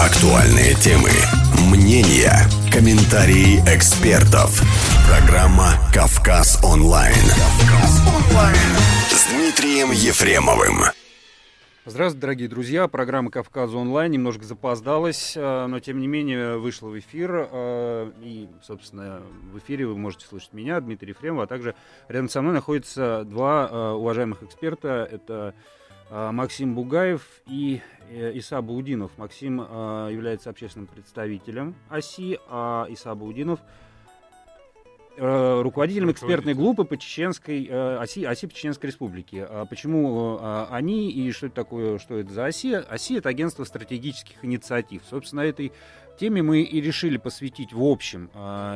Актуальные темы, мнения, комментарии экспертов. Программа «Кавказ онлайн». «Кавказ онлайн» с Дмитрием Ефремовым. Здравствуйте, дорогие друзья. Программа «Кавказ онлайн» немножко запоздалась, э, но тем не менее вышла в эфир. Э, и, собственно, в эфире вы можете слышать меня, Дмитрий Ефремов, а также рядом со мной находятся два э, уважаемых эксперта. Это Максим Бугаев и Иса Баудинов. Максим является общественным представителем ОСИ, а Иса Баудинов – Э, руководителем экспертной группы по чеченской э, оси, оси по Чеченской Республике. А почему э, они и что это такое, что это за оси? Оси это агентство стратегических инициатив. Собственно, этой теме мы и решили посвятить в общем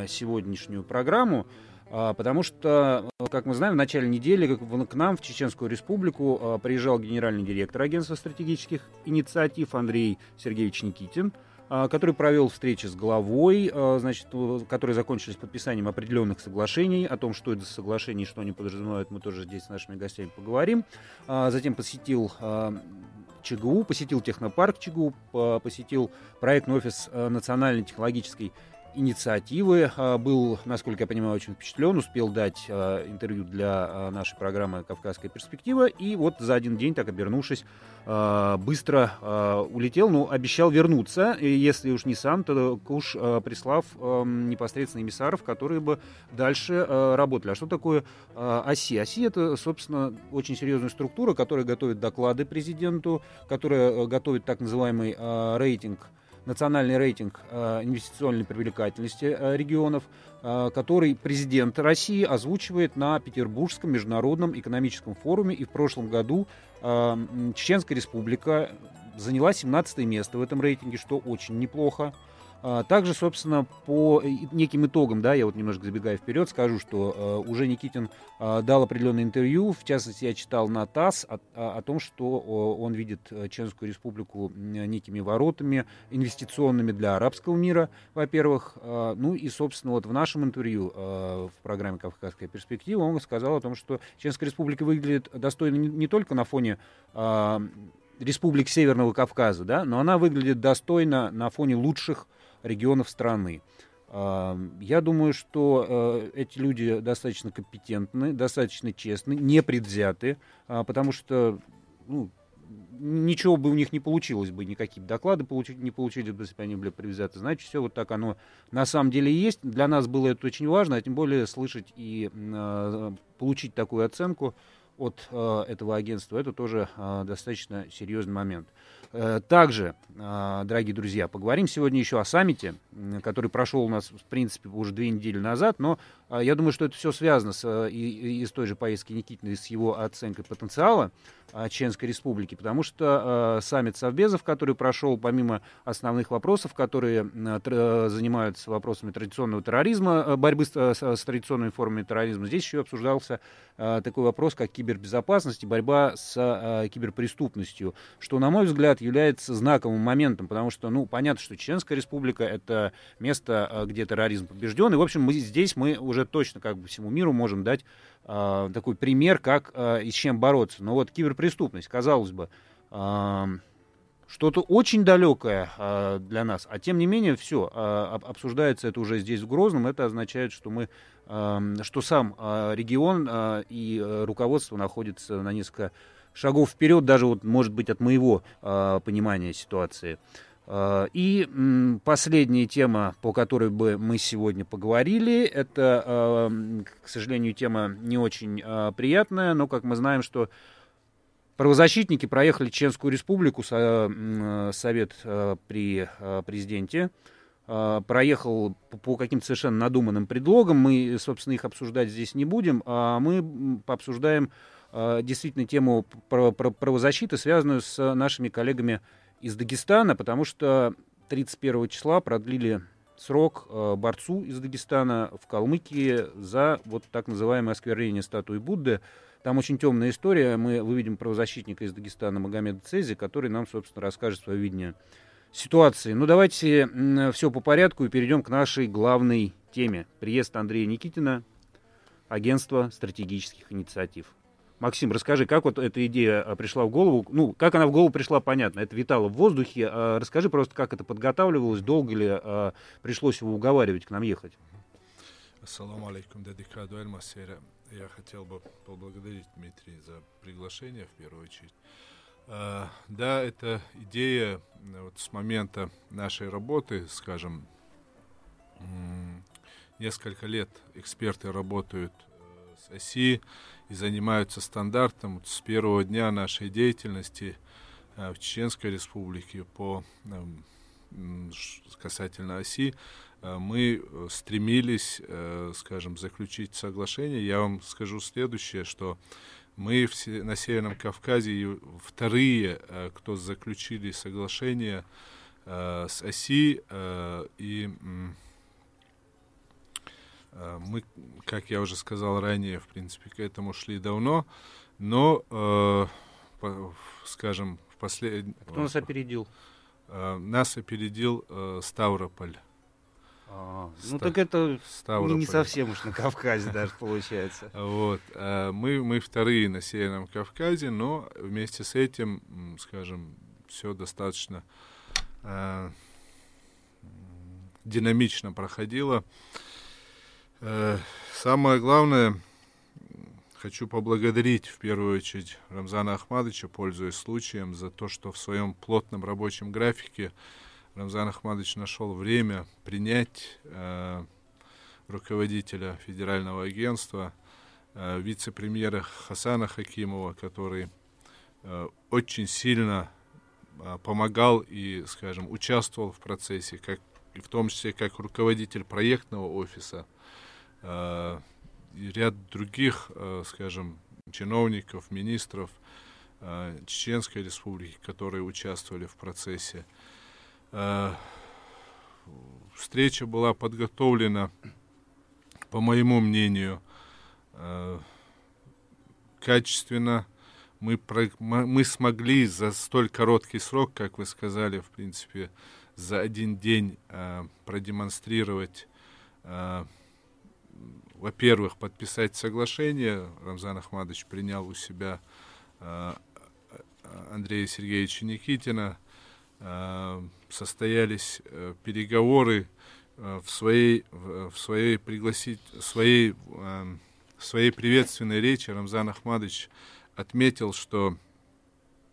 сегодняшнюю программу. Потому что, как мы знаем, в начале недели к нам в Чеченскую Республику приезжал генеральный директор агентства стратегических инициатив Андрей Сергеевич Никитин. А, который провел встречи с главой, а, значит, которые закончились подписанием определенных соглашений. О том, что это за соглашения и что они подразумевают, мы тоже здесь с нашими гостями поговорим. А, затем посетил ЧГУ, посетил технопарк ЧГУ, посетил проектный офис национальной технологической инициативы. А, был, насколько я понимаю, очень впечатлен, успел дать а, интервью для а, нашей программы «Кавказская перспектива». И вот за один день, так обернувшись, быстро улетел, но обещал вернуться, если уж не сам, то уж прислав непосредственно эмиссаров, которые бы дальше работали. А что такое ОСИ? ОСИ — это, собственно, очень серьезная структура, которая готовит доклады президенту, которая готовит так называемый рейтинг национальный рейтинг э, инвестиционной привлекательности э, регионов, э, который президент России озвучивает на Петербургском международном экономическом форуме. И в прошлом году Чеченская республика заняла 17 место в этом рейтинге, что очень неплохо. А, также, собственно, по неким итогам, да, я вот немножко забегая вперед, скажу, что э, уже Никитин э, дал определенное интервью, в частности, я читал на ТАСС о, о том, что он видит Чеченскую республику некими воротами инвестиционными для арабского мира, во-первых. Э, ну и, собственно, вот в нашем интервью в программе «Кавказская перспектива» он сказал о том, что Чеченская республика выглядит достойно не только на фоне республик Северного Кавказа, да, но она выглядит достойно на фоне лучших регионов страны. А, я думаю, что э, эти люди достаточно компетентны, достаточно честны, не предвзяты, а, потому что ну, ничего бы у них не получилось бы, никакие доклады получить, не получили бы, если бы они были предвзяты. Значит, все вот так оно на самом деле есть. Для нас было это очень важно, а тем более слышать и э, получить такую оценку от э, этого агентства, это тоже достаточно серьезный момент. Э, также, а, дорогие друзья, поговорим сегодня еще о саммите, который прошел у нас, в принципе, уже две недели назад, но я думаю, что это все связано с, э, и, и с той же поездки Никитина, и с его оценкой потенциала а, Чеченской Республики, потому что саммит Совбезов, который прошел, помимо основных вопросов, которые занимаются вопросами традиционного терроризма, борьбы с, с, традиционными формами терроризма, здесь еще обсуждался такой вопрос, как кибербезопасность и борьба с киберпреступностью, что, на мой взгляд, является знаковым моментом, потому что, ну, понятно, что Чеченская республика — это место, э, где терроризм побежден, и, в общем, мы здесь мы уже точно как бы всему миру можем дать э, такой пример, как э, и с чем бороться. Но вот киберпреступность, казалось бы, э, что-то очень далекое э, для нас, а тем не менее все э, обсуждается это уже здесь в Грозном, это означает, что мы, э, что сам э, регион э, и руководство находится на несколько шагов вперед, даже вот, может быть, от моего э, понимания ситуации. Э, и последняя тема, по которой бы мы сегодня поговорили, это, э, к сожалению, тема не очень э, приятная, но, как мы знаем, что правозащитники проехали Чеченскую республику, э, совет при президенте, проехал по каким-то совершенно надуманным предлогам. Мы, собственно, их обсуждать здесь не будем, а мы пообсуждаем действительно тему правозащиты, связанную с нашими коллегами из Дагестана, потому что 31 числа продлили срок э, борцу из Дагестана в Калмыкии за вот так называемое осквернение статуи Будды. Там очень темная история. Мы выведем правозащитника из Дагестана Магомеда Цези, который нам, собственно, расскажет свое видение ситуации. Ну, давайте все по порядку и перейдем к нашей главной теме. Приезд Андрея Никитина, агентство стратегических инициатив. Максим, расскажи, как вот эта идея а, пришла в голову? Ну, как она в голову пришла, понятно, это витало в воздухе. А расскажи просто, как это подготавливалось, долго ли а, пришлось его уговаривать к нам ехать? Ассаламу алейкум, дедикаду Эльмасера. Я хотел бы поблагодарить Дмитрия за приглашение, в первую очередь. Да, это идея вот с момента нашей работы, скажем, несколько лет эксперты работают э, с оси и занимаются стандартом с первого дня нашей деятельности э, в Чеченской Республике по эм, касательно оси, э, мы стремились, скажем, заключить соглашение. Я вам скажу следующее, что мы на Северном Кавказе вторые, кто заключили соглашение с оси, и Э, мы, как я уже сказал ранее, в принципе, к этому шли давно, но, э, по, скажем, в последнем... Кто нас опередил? Э, нас опередил э, Ставрополь. А, ну так это Ставрополь. не совсем уж на Кавказе даже получается. Вот. Э, мы, мы вторые на Северном Кавказе, но вместе с этим, скажем, все достаточно э, динамично проходило. Э, самое главное, хочу поблагодарить в первую очередь Рамзана Ахмадовича, пользуясь случаем, за то, что в своем плотном рабочем графике Рамзан Ахмадович нашел время принять э, руководителя федерального агентства, э, вице-премьера Хасана Хакимова, который э, очень сильно э, помогал и, скажем, участвовал в процессе, как, и в том числе как руководитель проектного офиса и ряд других, э, скажем, чиновников, министров э, Чеченской республики, которые участвовали в процессе. Встреча была подготовлена, по моему мнению, качественно. Мы, мы смогли за столь короткий срок, как вы сказали, в принципе, за один день продемонстрировать во-первых, подписать соглашение. Рамзан Ахмадович принял у себя э, Андрея Сергеевича Никитина. Э, состоялись э, переговоры в своей, в, своей пригласить, своей, э, в своей приветственной речи Рамзан Ахмадович отметил, что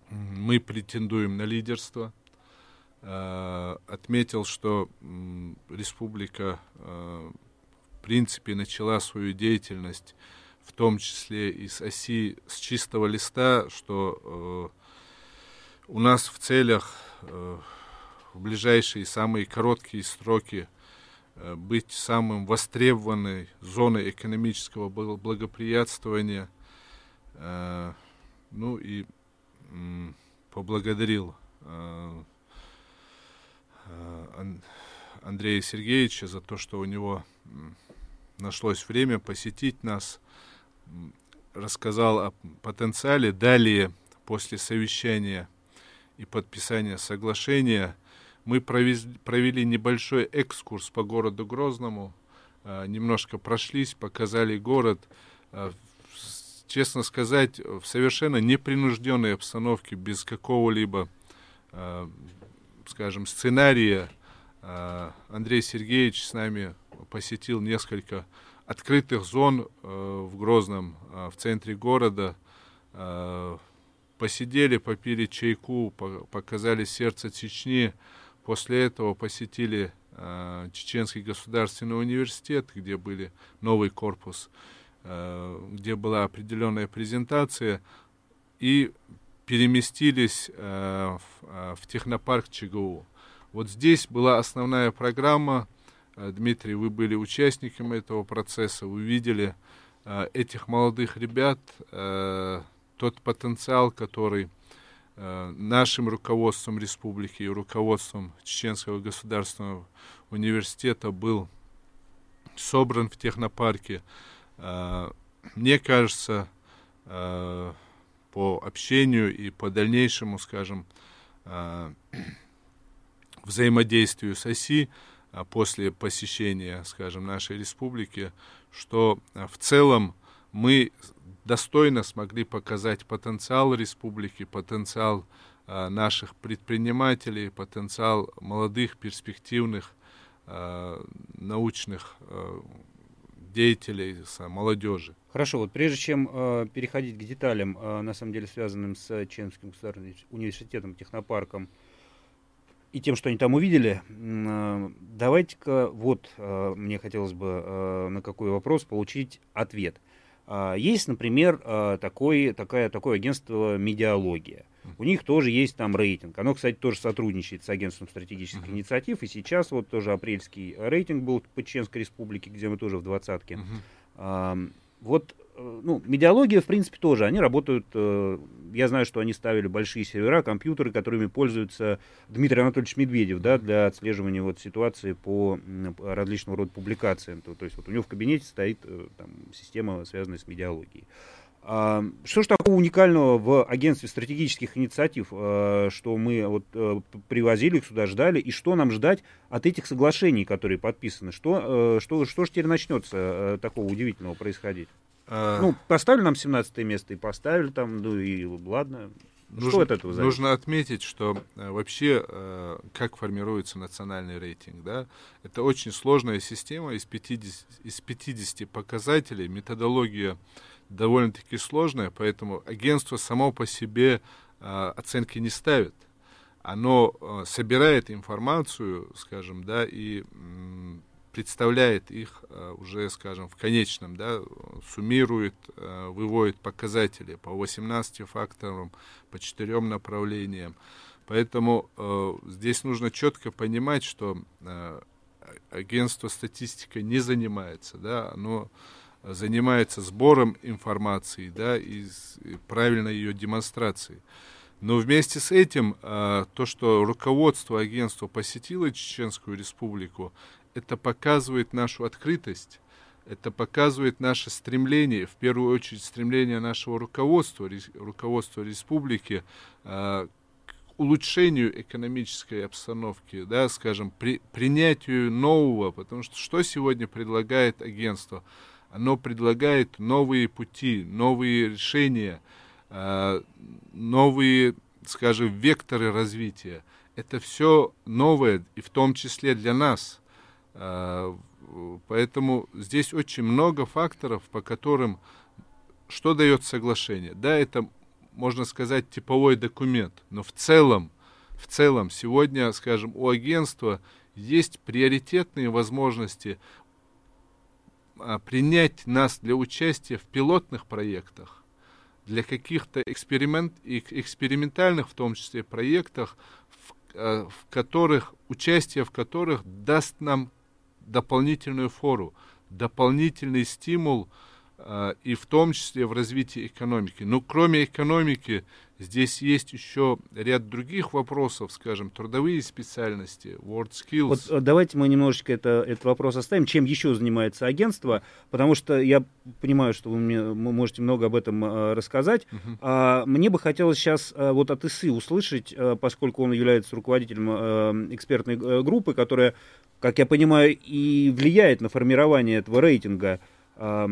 мы претендуем на лидерство, отметил, что республика принципе, начала свою деятельность, в том числе и с оси, с чистого листа, что э, у нас в целях э, в ближайшие самые короткие сроки э, быть самым востребованной зоной экономического благоприятствования. Ну и поблагодарил Андрея Сергеевича за то, что у него нашлось время посетить нас, рассказал о потенциале. Далее, после совещания и подписания соглашения, мы провезли, провели небольшой экскурс по городу Грозному, э, немножко прошлись, показали город. Э, честно сказать, в совершенно непринужденной обстановке, без какого-либо, э, скажем, сценария, Андрей Сергеевич с нами посетил несколько открытых зон э, в Грозном, э, в центре города. Э, посидели, попили чайку, по показали сердце Чечни. После этого посетили Чеченский государственный университет, где были новый корпус, где была определенная презентация. И переместились в, технопарк ЧГУ. Вот здесь была основная программа Дмитрий, вы были участником этого процесса, вы видели э, этих молодых ребят, э, тот потенциал, который нашим руководством республики и руководством Чеченского государственного университета был собран в технопарке. Мне кажется, по общению и по дальнейшему, скажем, взаимодействию с ОСИ, после посещения, скажем, нашей республики, что а, в целом мы достойно смогли показать потенциал республики, потенциал э, наших предпринимателей, потенциал молодых, перспективных, научных деятелей, молодежи. Хорошо, вот прежде чем переходить к деталям, на самом деле связанным с Чемским государственным университетом, технопарком и тем, что они там увидели, э, давайте-ка вот э, мне хотелось бы э, на какой вопрос получить ответ. Э, есть, например, такой, такая, такое агентство «Медиалогия». У них тоже есть там рейтинг. Оно, кстати, тоже сотрудничает с агентством стратегических uh-huh. инициатив. И сейчас вот тоже апрельский рейтинг был по Чеченской республике, где мы тоже в двадцатке. Uh-huh вот, ну, медиалогия, в принципе, тоже. Они работают, э, я знаю, что они ставили большие сервера, компьютеры, которыми пользуется Дмитрий Анатольевич Медведев, да, для отслеживания вот ситуации по различного рода публикациям. То, то есть вот у него в кабинете стоит э, там, система, связанная с медиалогией. А, что же такого уникального в агентстве стратегических инициатив, что мы вот привозили их сюда, ждали, и что нам ждать от этих соглашений, которые подписаны? Что, что, что же теперь начнется такого удивительного происходить? А... Ну, поставили нам 17 место и поставили там, ну и ладно. Нужно, что от этого зависит? Нужно отметить, что э, вообще э, как формируется национальный рейтинг, да, это очень сложная система из 50, из 50 показателей, методология довольно-таки сложная, поэтому агентство само по себе э, оценки не ставит. Оно э, собирает информацию, скажем, да, и представляет их э, уже, скажем, в конечном, да, суммирует, э, выводит показатели по 18 факторам, по четырем направлениям. Поэтому э, здесь нужно четко понимать, что агентство статистика не занимается, да, оно занимается сбором информации, да, и, и правильной ее демонстрацией. Но вместе с этим то, что руководство агентства посетило Чеченскую республику, это показывает нашу открытость, это показывает наше стремление, в первую очередь стремление нашего руководства, руководства республики э, к улучшению экономической обстановки, да, скажем, при, принятию нового, потому что что сегодня предлагает агентство? оно предлагает новые пути, новые решения, э, новые, скажем, векторы развития. Это все новое, и в том числе для нас. Э, поэтому здесь очень много факторов, по которым что дает соглашение. Да, это, можно сказать, типовой документ, но в целом, в целом сегодня, скажем, у агентства есть приоритетные возможности а, принять нас для участия в пилотных проектах, для каких-то эксперимент, экспериментальных, в том числе, проектах, в, а, в которых, участие в которых даст нам дополнительную фору, дополнительный стимул, э, и в том числе в развитии экономики. Но кроме экономики, Здесь есть еще ряд других вопросов, скажем, трудовые специальности, word skills. Вот э, давайте мы немножечко это, этот вопрос оставим. Чем еще занимается агентство? Потому что я понимаю, что вы мне можете много об этом э, рассказать. Uh-huh. А, мне бы хотелось сейчас э, вот от ИСы услышать, э, поскольку он является руководителем э, экспертной э, группы, которая, как я понимаю, и влияет на формирование этого рейтинга. Э,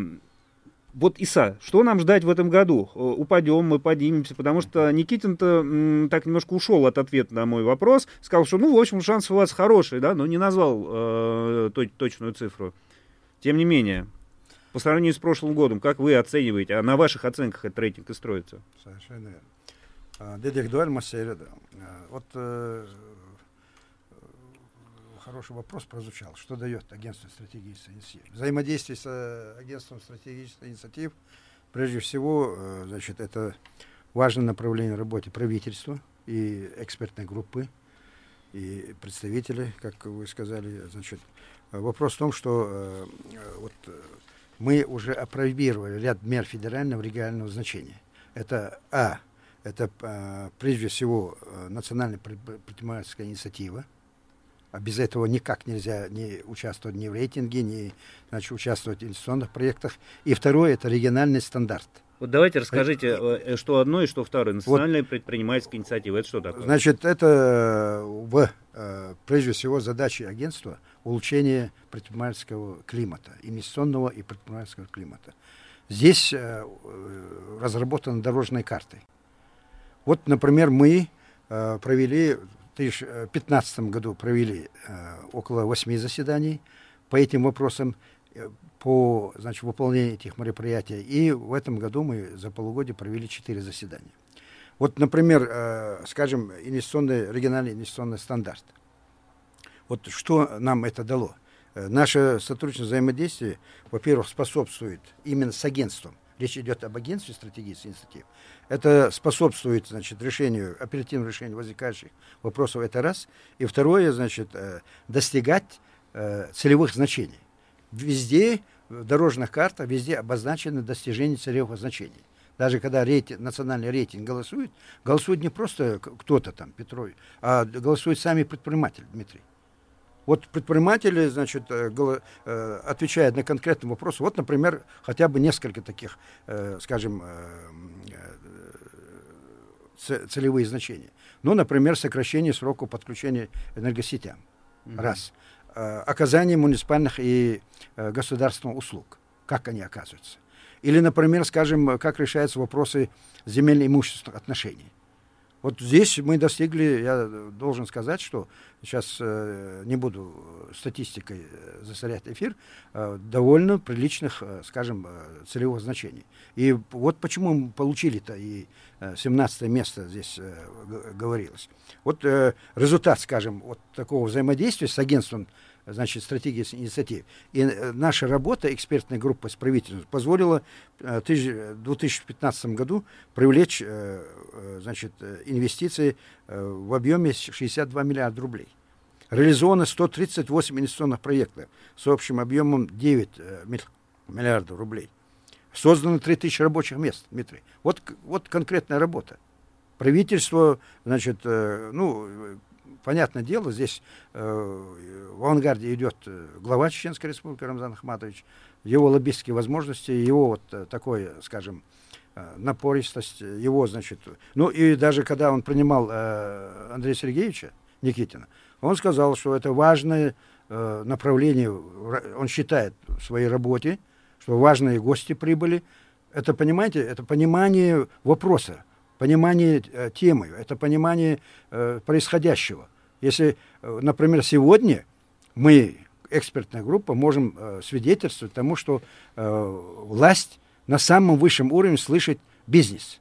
вот, Иса, что нам ждать в этом году? Э, упадем, мы поднимемся, потому что Никитин-то так немножко ушел от ответа на мой вопрос, сказал, что, ну, в общем, шанс у вас хороший, да, но не назвал э, точную цифру. Тем не менее, по сравнению с прошлым годом, как вы оцениваете, а на ваших оценках этот рейтинг и строится? Совершенно верно. Dedik dual meselede. Вот хороший вопрос прозвучал. Что дает агентство стратегических инициатив? Взаимодействие с э, агентством стратегических инициатив, прежде всего, э, значит, это важное направление работы правительства и экспертной группы, и представители, как вы сказали, значит, вопрос в том, что э, вот мы уже опробировали ряд мер федерального регионального значения. Это А, это прежде всего национальная предпринимательская инициатива, а без этого никак нельзя не участвовать ни в рейтинге, ни значит, участвовать в инвестиционных проектах. И второе – это региональный стандарт. Вот давайте расскажите, э, что одно и что второе. Национальная вот, предпринимательская инициатива. Это что такое? Значит, это в, э, прежде всего задача агентства улучшение предпринимательского климата, инвестиционного и предпринимательского климата. здесь разработаны дорожные карты. Вот, например, мы провели в 2015 году провели около восьми заседаний по этим вопросам по значит, выполнению этих мероприятий. И в этом году мы за полугодие провели четыре заседания. Вот, например, э, скажем, инвестиционный, региональный инвестиционный стандарт. Вот что нам это дало? Э, наше сотрудничество взаимодействие, во-первых, способствует именно с агентством. Речь идет об агентстве стратегических инициатив. Это способствует, значит, решению, оперативному решению возникающих вопросов, это раз. И второе, значит, э, достигать целевых значений. Везде, в дорожных картах, везде обозначены достижения целевых значений. Даже когда рейтинг, национальный рейтинг голосует, голосует не просто кто-то там, Петрович, а голосуют сами предприниматели, Дмитрий. Вот предприниматели, значит, э, э, отвечают на конкретный вопрос. Вот, например, хотя бы несколько таких, э, скажем, целевые значения. Ну, например, сокращение срока подключения энергосетям. Mm-hmm. Раз. Оказание муниципальных и государственных услуг. Как они оказываются. Или, например, скажем, как решаются вопросы земельно-имущественных отношений. Вот здесь мы достигли, я должен сказать, что сейчас э, не буду статистикой э, засорять эфир, э, довольно приличных, э, скажем, э, целевых значений. И вот почему мы получили-то и э, 17 место здесь э, говорилось. Вот э, результат, скажем, вот такого взаимодействия с агентством значит, стратегии инициатив. И э, наша работа, экспертной группы с правительством, позволила э, в 2015 году привлечь э, значит, инвестиции в объеме 62 миллиарда рублей. Реализовано 138 инвестиционных проектов с общим объемом 9 миллиардов рублей. Создано 3000 рабочих мест, Дмитрий. Вот, вот конкретная работа. Правительство, значит, ну, понятное дело, здесь э, в авангарде идет э, глава Чеченской Республики Рамзан Ахматович, его лоббистские возможности, его вот э, скажем, э, напористость, его, значит, ну и даже когда он принимал э, Андрея Сергеевича Никитина, он сказал, что это важное э, направление, он считает в своей работе, что важные гости прибыли. Это, понимаете, это понимание вопроса, понимание э, темы, это понимание э, происходящего. Если, э, например, сегодня мы, экспертная группа, можем э, свидетельствовать тому, что э, власть на самом высшем уровне слышит бизнес.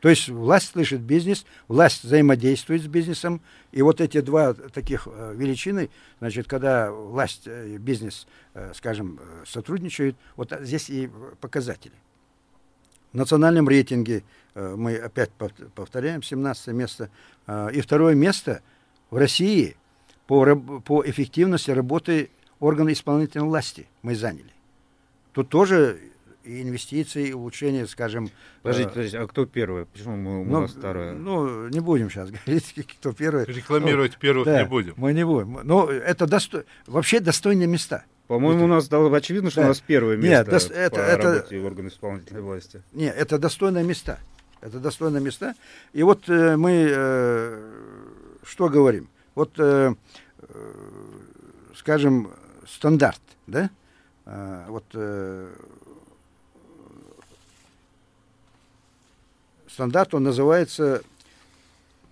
То есть власть слышит бизнес, власть взаимодействует с бизнесом, и вот эти два таких величины, значит, когда власть и бизнес, скажем, сотрудничают, вот здесь и показатели. В национальном рейтинге мы опять повторяем 17 место. И второе место в России по, по эффективности работы органов исполнительной власти мы заняли. Тут тоже и инвестиции, и улучшение, скажем... Подождите, э, подождите, а кто первый? Почему мы, ну, у нас второе? Ну, не будем сейчас говорить, кто первый. Рекламировать ну, первых да, не будем. Мы не будем. Но ну, это досто... вообще достойные места. По-моему, у нас стало очевидно, что да. у нас первое место Нет, дос... это, по это... работе органов исполнительной власти. Нет, это достойные места. Это достойные места. И вот э, мы э, что говорим? Вот, э, э, скажем, стандарт, да? Э, вот э, стандарт, он называется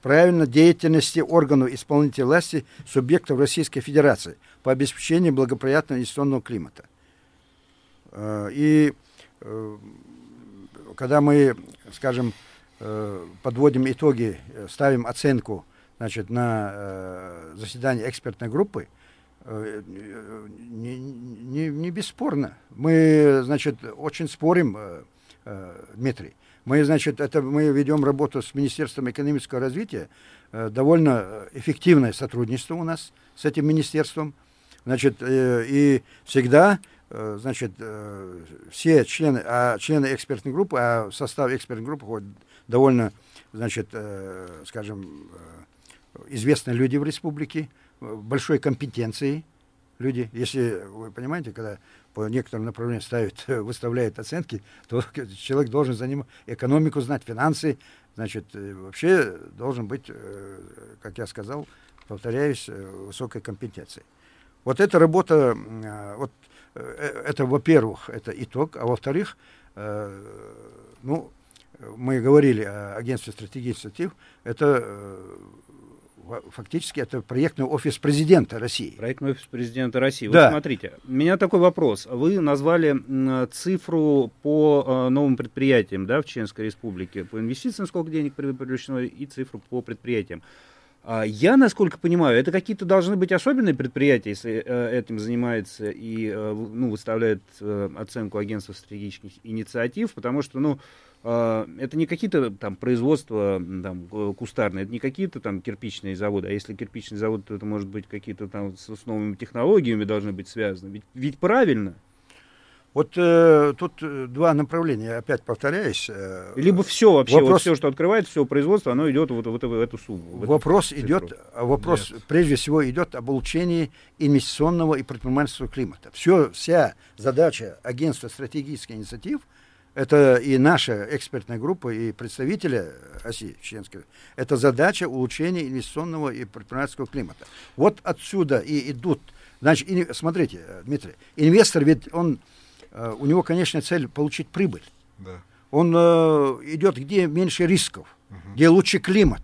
правильно деятельности органов исполнительной власти субъектов Российской Федерации по обеспечению благоприятного инвестиционного климата. Э, и э, когда мы, скажем, э, подводим итоги, ставим оценку значит, на заседании экспертной группы, не, не, не бесспорно. Мы, значит, очень спорим, Дмитрий. Мы, значит, это мы ведем работу с Министерством экономического развития, э, довольно эффективное сотрудничество у нас с этим министерством. Значит, э, и всегда, э, значит, э, все члены, а члены экспертной группы, а в состав экспертной группы входят довольно, значит, э, скажем, э, известные люди в республике, э, большой компетенции люди. Если вы понимаете, когда по некоторым направлениям ставит, выставляет оценки, то человек должен за ним экономику знать, финансы, значит, э, вообще должен быть, э, как я сказал, повторяюсь, высокой компетенции. Вот эта работа, вот это, во-первых, это итог, а во-вторых, ну, мы говорили о агентстве стратегических инициатив, это фактически это проектный офис президента России. Проектный офис президента России. Да. Вот смотрите, у меня такой вопрос. Вы назвали цифру по э, новым предприятиям да, в Чеченской Республике, по инвестициям, сколько денег привлечено, и цифру по предприятиям. А я, насколько понимаю, это какие-то должны быть особенные предприятия, если э, этим занимается и э, ну, выставляет оценку агентства стратегических инициатив, потому что, ну, это не какие-то там производства там, кустарные, это не какие-то там кирпичные заводы, а если кирпичный завод, то это может быть какие-то там с, с новыми технологиями должны быть связаны. Ведь, ведь правильно. Вот э, тут э, два направления, опять повторяюсь. Э, Либо все вообще, вопрос, вот все, что открывается, все производство, оно идет вот, вот в эту сумму. В вопрос эту идет, вопрос Нет. прежде всего идет об улучшении инвестиционного и предпринимательского климата. Все, вся задача агентства стратегических инициатив, это и наша экспертная группа, и представители оси чеченской, это задача улучшения инвестиционного и предпринимательского климата. Вот отсюда и идут. Значит, и, смотрите, Дмитрий, инвестор ведь он Э, у него, конечно, цель получить прибыль. Да. Он э, идет, где меньше рисков, угу. где лучше климат.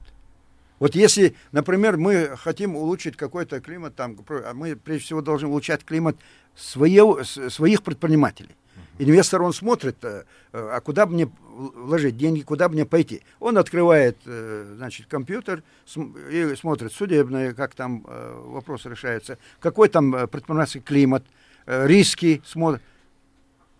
Вот если, например, мы хотим улучшить какой-то климат, там, а мы прежде всего должны улучшать климат свое, своих предпринимателей. Инвестор, он смотрит, э, а куда мне вложить деньги, куда мне пойти. Он открывает, э, значит, компьютер и смотрит судебное, как там вопрос решается, какой там предпринимательский климат, риски смотрит.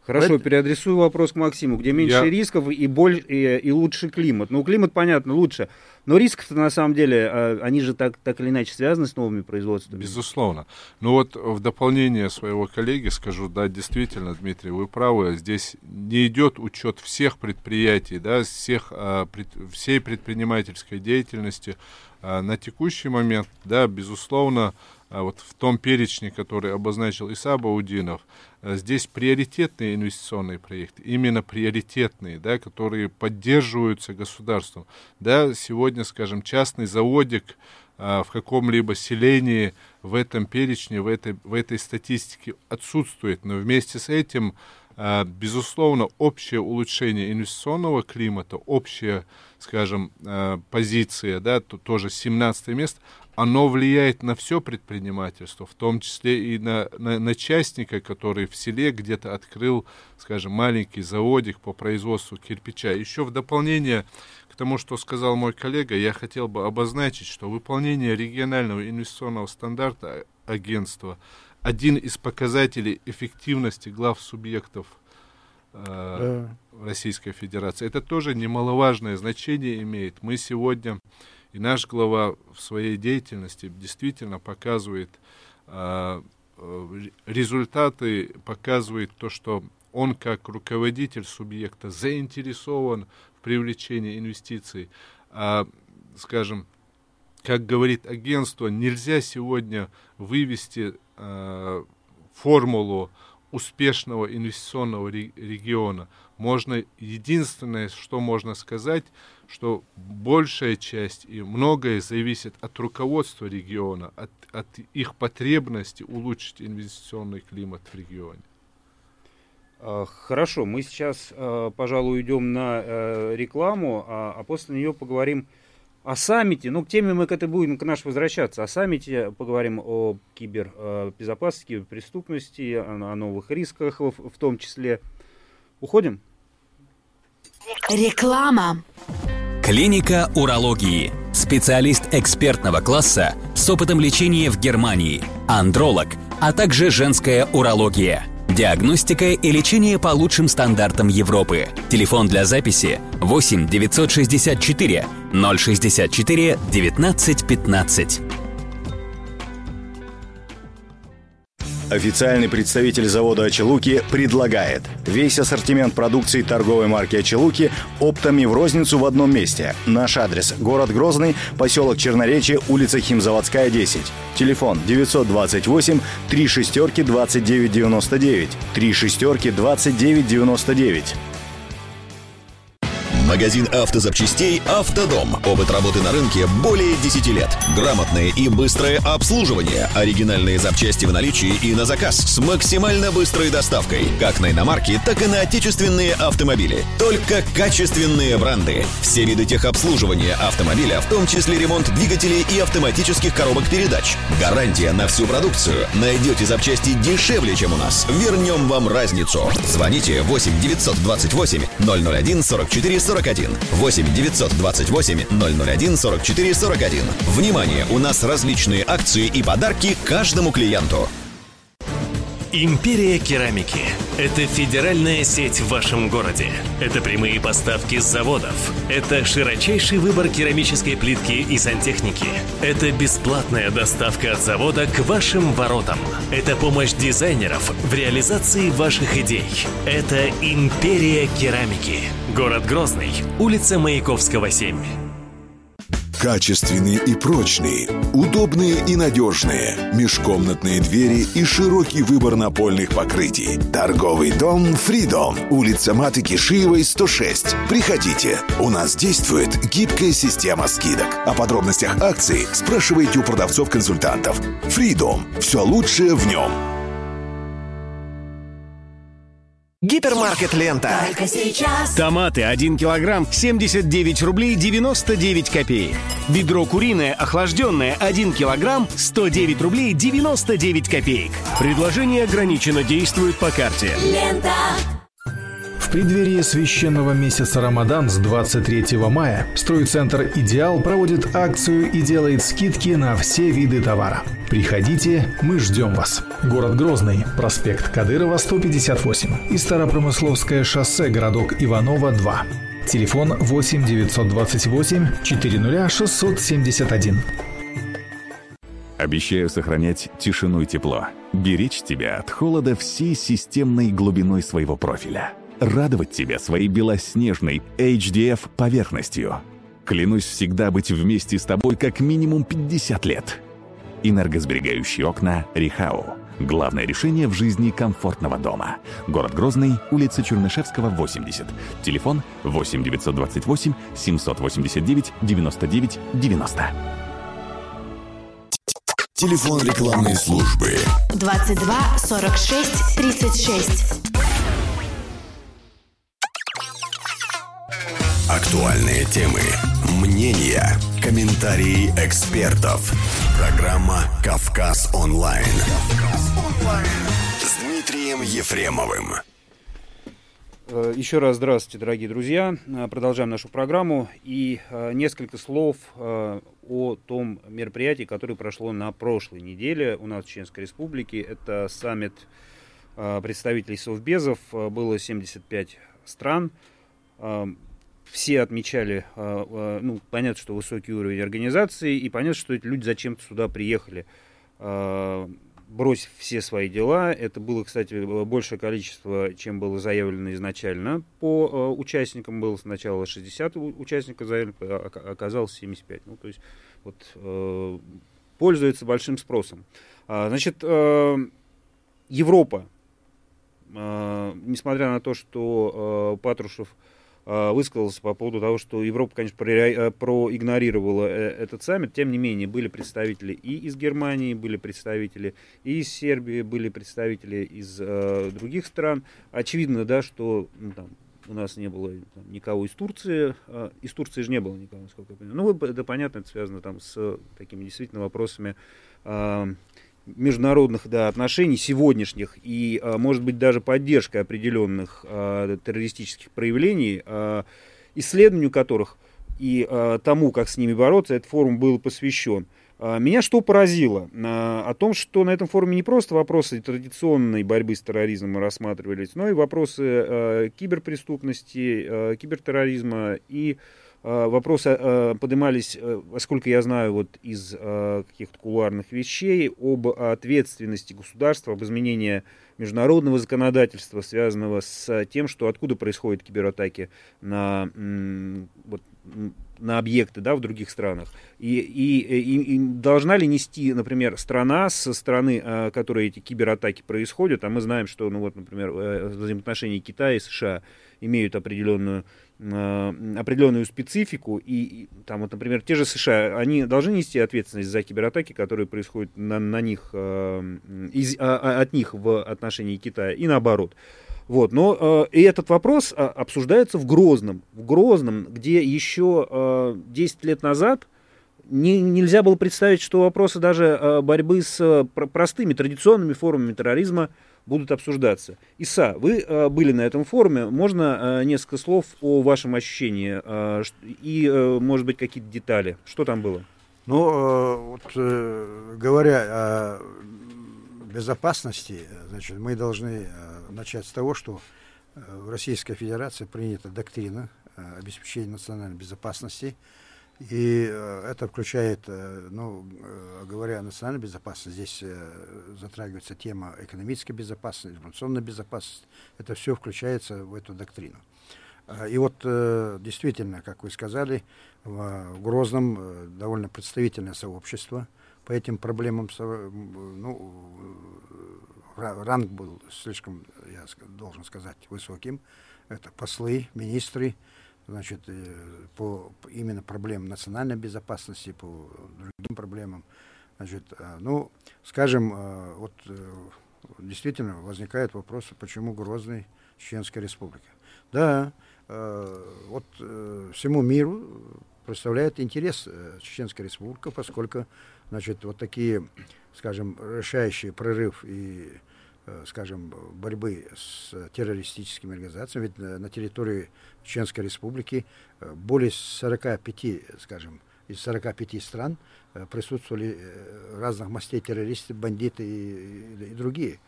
Хорошо, это... переадресую вопрос к Максиму, где меньше Я... рисков и, боль, и, и лучше климат. Ну, климат, понятно, лучше. Но рисков-то на самом деле, а, они же так, так или иначе связаны с новыми производствами. Безусловно. Ну вот в дополнение своего коллеги скажу, да, действительно, Дмитрий, вы правы, здесь не идет учет всех предприятий, да, всех, а, всей предпринимательской деятельности. А, на текущий момент, да, безусловно, вот в том перечне, который обозначил Иса Баудинов, здесь приоритетные инвестиционные проекты, именно приоритетные, да, которые поддерживаются государством. Да, сегодня, скажем, частный заводик а, в каком-либо селении в этом перечне, в этой, в этой статистике отсутствует, но вместе с этим безусловно, общее улучшение инвестиционного климата, общая, скажем, а, позиция, да, то, тоже 17 место, оно влияет на все предпринимательство, в том числе и на, на, на частника, который в селе где-то открыл, скажем, маленький заводик по производству кирпича. Еще в дополнение к тому, что сказал мой коллега, я хотел бы обозначить, что выполнение регионального инвестиционного стандарта агентства один из показателей эффективности глав субъектов э, да. Российской Федерации. Это тоже немаловажное значение имеет. Мы сегодня и наш глава в своей деятельности действительно показывает э, результаты, показывает то, что он как руководитель субъекта заинтересован в привлечении инвестиций. А, скажем, как говорит агентство, нельзя сегодня вывести э, формулу успешного инвестиционного региона. Можно единственное, что можно сказать, что большая часть и многое зависит от руководства региона, от, от их потребности улучшить инвестиционный климат в регионе. А, хорошо, мы сейчас, а, пожалуй, уйдем на э, рекламу, а, а после нее поговорим о саммите. Ну, к теме мы к этой будем к наш возвращаться. О саммите поговорим о кибербезопасности, киберпреступности, о, о новых рисках в, в том числе. Уходим? Реклама. Клиника урологии. Специалист экспертного класса с опытом лечения в Германии, андролог, а также женская урология. Диагностика и лечение по лучшим стандартам Европы. Телефон для записи 8 964 064 1915. Официальный представитель завода «Очелуки» предлагает весь ассортимент продукции торговой марки «Очелуки» оптами в розницу в одном месте. Наш адрес – город Грозный, поселок Черноречье, улица Химзаводская, 10. Телефон 928 3 шестерки 2999 3 шестерки 2999 Магазин автозапчастей «Автодом». Опыт работы на рынке более 10 лет. Грамотное и быстрое обслуживание. Оригинальные запчасти в наличии и на заказ с максимально быстрой доставкой. Как на иномарки, так и на отечественные автомобили. Только качественные бренды. Все виды техобслуживания автомобиля, в том числе ремонт двигателей и автоматических коробок передач. Гарантия на всю продукцию. Найдете запчасти дешевле, чем у нас. Вернем вам разницу. Звоните 8 928 001 44 41. 8 928 001 44 41. Внимание! У нас различные акции и подарки каждому клиенту. Империя керамики – это федеральная сеть в вашем городе. Это прямые поставки с заводов. Это широчайший выбор керамической плитки и сантехники. Это бесплатная доставка от завода к вашим воротам. Это помощь дизайнеров в реализации ваших идей. Это Империя керамики. Город Грозный, улица Маяковского, 7. Качественные и прочные, удобные и надежные, межкомнатные двери и широкий выбор напольных покрытий. Торговый дом «Фридом», улица Маты Кишиевой, 106. Приходите, у нас действует гибкая система скидок. О подробностях акции спрашивайте у продавцов-консультантов. «Фридом» – все лучшее в нем. Гипермаркет «Лента». Только сейчас. Томаты 1 килограмм 79 рублей 99 копеек. Бедро куриное охлажденное 1 килограмм 109 рублей 99 копеек. Предложение ограничено действует по карте. Лента. Преддверии священного месяца Рамадан с 23 мая стройцентр «Идеал» проводит акцию и делает скидки на все виды товара. Приходите, мы ждем вас. Город Грозный, проспект Кадырова, 158 и Старопромысловское шоссе, городок Иванова, 2. Телефон 8 928 400 671. Обещаю сохранять тишину и тепло, беречь тебя от холода всей системной глубиной своего профиля, радовать тебя своей белоснежной HDF поверхностью. Клянусь всегда быть вместе с тобой как минимум 50 лет. Энергосберегающие окна «Рихау». Главное решение в жизни комфортного дома. Город Грозный, улица Чернышевского, 80. Телефон 8 928 789 99 90. Телефон рекламной службы 22 46 36. Актуальные темы, мнения, комментарии экспертов. Программа «Кавказ онлайн». С Дмитрием Ефремовым. Э, Еще раз здравствуйте, дорогие друзья. Э, Продолжаем нашу программу. И э, несколько слов о том мероприятии, которое прошло на прошлой неделе у нас в Чеченской Республике. Это саммит представителей Совбезов. Было 75 стран. Все отмечали, э, э, ну, понятно, что высокий уровень организации, и понятно, что эти люди зачем-то сюда приехали э, бросив все свои дела. Это было, кстати, большее количество, чем было заявлено изначально. По участникам было сначала 60 у- участников заявлено, а ока- оказалось 75. Ну, то есть вот пользуется большим спросом. А, значит, Европа, несмотря на то, что Патрушев высказался по поводу того, что Европа, конечно, э, проигнорировала э, этот саммит. Тем не менее, были представители и из Германии, были представители и из Сербии, были представители из э, других стран. Очевидно, да, что ну, там, у нас не было там, никого из Турции. э, из Турции же не было никого, насколько я понимаю. Ну, это понятно, это связано там с такими действительно вопросами э, международных да, отношений сегодняшних и, а, может быть, даже поддержкой определенных а, террористических проявлений, а, исследованию которых и тому, как с ними бороться, этот форум был посвящен. Меня что поразило? О том, что на этом форуме не просто вопросы традиционной борьбы с терроризмом рассматривались, но и вопросы киберпреступности, кибертерроризма и Вопросы а, поднимались, насколько я знаю, вот из каких-то кулуарных вещей об ответственности государства, об изменении международного законодательства, связанного с тем, что откуда происходят кибератаки на, вот, на объекты да, в других странах. И, и, и- и должна ли нести, например, страна со стороны, которой эти кибератаки происходят, а мы знаем, что, ну вот, например, э, взаимоотношения Китая и США имеют определенную э, определенную специфику, и, и там вот, например, те же США, они должны нести ответственность за кибератаки, которые происходят на, на них, э, из, а, а, от них в отношении Китая, и наоборот. Вот, но э, и этот вопрос э, обсуждается в Грозном, в Грозном, где еще э, 10 лет назад не, нельзя было представить, что вопросы даже э, борьбы с э, простыми традиционными формами терроризма будут обсуждаться. Иса, вы э, были на этом форуме. Можно э, несколько слов о вашем ощущении э, и, может быть, какие-то детали? Что там было? Ну, вот говоря о безопасности, значит, мы должны начать с того, что в Российской Федерации принята доктрина обеспечения национальной безопасности, и э, это включает, э, ну, э, говоря о национальной безопасности, здесь затрагивается тема экономической безопасности, информационной безопасности. Это все включается в эту доктрину. Э, и вот действительно, как вы сказали, в, Грозном довольно представительное сообщество по этим проблемам. Ну, ранг был слишком, я должен сказать, высоким. Это послы, министры, значит, по именно проблемам национальной безопасности, по другим проблемам. Значит, э, ну, скажем, э, вот действительно возникает вопрос, почему Грозный Чеченская республика. Да, вот всему миру представляет интерес Чеченская республика, поскольку, значит, вот такие, скажем, решающие прорыв и Э, скажем, борьбы с террористическими организациями. Ведь на территории Чеченской Республики э, более 45, скажем, из 45 стран э, присутствовали разных мастей террористы, бандиты и, и, другие.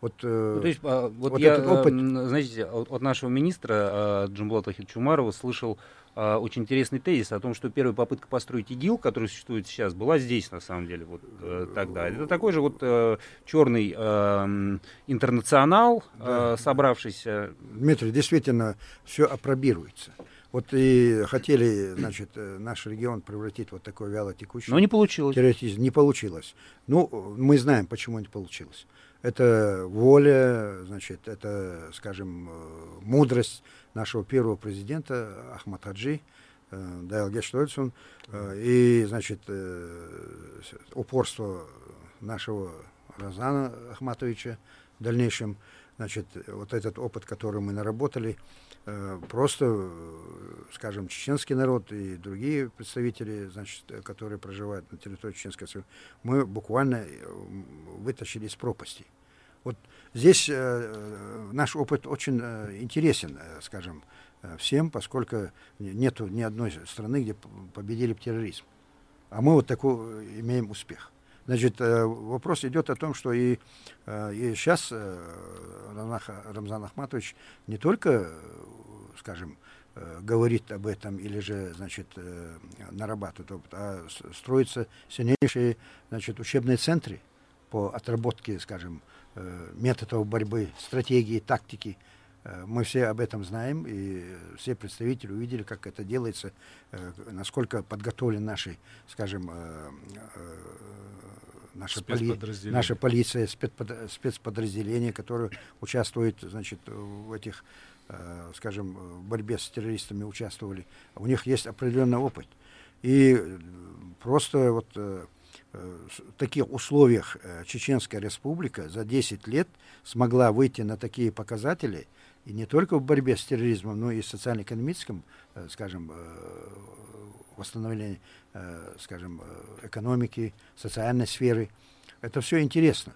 Вот, ну, то есть, а, вот, вот я, этот опыт... знаете, от нашего министра Джумблата Хичумарова слышал э, очень интересный тезис о том, что первая попытка построить ИГИЛ, который существует сейчас, была здесь, на самом деле, вот э, тогда. Это такой же вот э, черный э, интернационал, э, собравшийся. Дмитрий, действительно, все опробируется. Вот и хотели, значит, э, наш регион превратить вот такой вяло текущий. Но не получилось. Террористизм. Не получилось. Ну, мы знаем, почему не получилось. Это воля, значит, это, скажем, э, мудрость нашего первого президента Ахмад Хаджи, э, Дайл Гештольцун, э, и, значит, э, упорство нашего Розана Ахматовича в дальнейшем, значит, вот этот опыт, который мы наработали, просто, скажем, чеченский народ и другие представители, значит, которые проживают на территории Чеченской мы буквально вытащили из пропасти. Вот здесь э, наш опыт очень э, интересен, э, скажем, э, всем, поскольку нет ни одной страны, где победили терроризм. А мы вот такой имеем успех. Значит, э, вопрос идет о том, что и, э, и сейчас э, Рамзан Ахматович не только, скажем, э, говорит об этом или же, значит, э, нарабатывает опыт, а строятся сильнейшие, значит, учебные центры по отработке, скажем, Э, методов борьбы, стратегии, тактики. Э, мы все об этом знаем, и все представители увидели, как это делается, э, насколько подготовлены наши, скажем, наша, поли, наша полиция, спецподразделения, которые участвуют, значит, в этих, скажем, в борьбе с террористами участвовали. У них есть определенный опыт. И просто вот таких условиях э, Чеченская республика за 10 лет смогла выйти на такие показатели, и не только в борьбе с терроризмом, но и в социально-экономическом, э, скажем, э, восстановлении, скажем, экономики, социальной сферы. Это все интересно.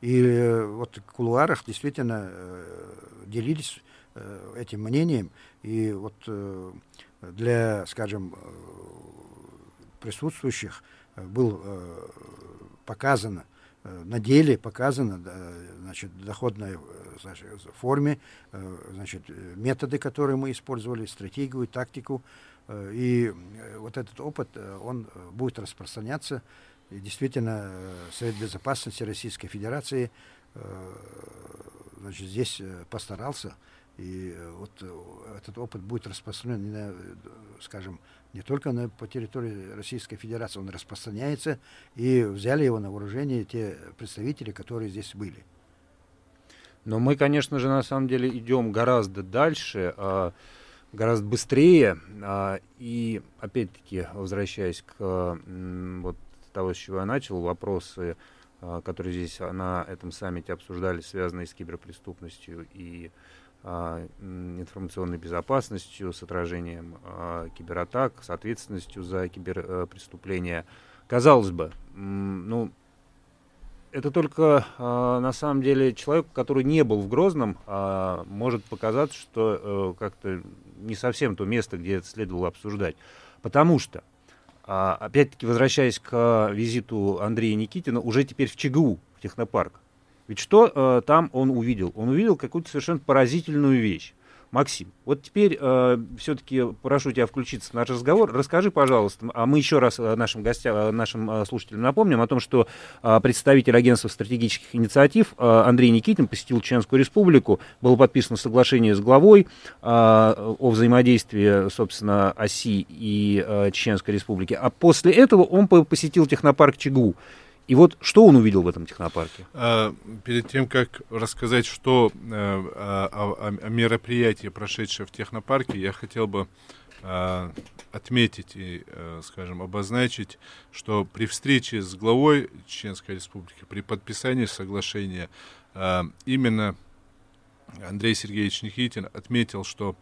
И вот в кулуарах действительно делились этим мнением. И вот для, скажем, присутствующих был э, показано, э, на деле показано, значит, доходной значит, форме, э, значит, методы, которые мы использовали, стратегию, тактику. И вот этот опыт, он будет распространяться. И действительно, Совет Безопасности Российской Федерации значит, здесь постарался. И вот этот опыт будет распространен, скажем, не только на, по территории Российской Федерации, он распространяется, и взяли его на вооружение те представители, которые здесь были. Но мы, конечно же, на самом деле идем гораздо дальше, а, гораздо быстрее. А, и, опять-таки, возвращаясь к вот того, с чего я начал, вопросы, а, которые здесь на этом саммите обсуждались, связанные с киберпреступностью и информационной безопасностью, с отражением а, кибератак, с ответственностью за киберпреступления. Казалось бы, ну, это только э, на самом деле человек, который не был в Грозном, э, может показаться, что э, как-то не совсем то место, где это следовало обсуждать. Потому что, э, опять-таки, возвращаясь к визиту Андрея Никитина, уже теперь в ЧГУ, в технопарк. Ведь что э, там он увидел? Он увидел какую-то совершенно поразительную вещь. Максим, вот теперь э, все-таки прошу тебя включиться в наш разговор. Расскажи, пожалуйста, а мы еще раз э, нашим гостям, э, нашим э, слушателям напомним о том, что э, представитель агентства стратегических инициатив э, Андрей Никитин посетил Чеченскую республику, было подписано соглашение с главой э, о взаимодействии, собственно, оси и э, Чеченской республики, а после этого он посетил технопарк ЧГУ. И вот что он увидел в этом технопарке? А, перед тем, как рассказать, что а, о, о, о мероприятии, прошедшее в технопарке, я хотел бы а, отметить и, а, скажем, обозначить, что при встрече с главой Чеченской Республики, при подписании соглашения, а, именно Андрей Сергеевич Никитин отметил, что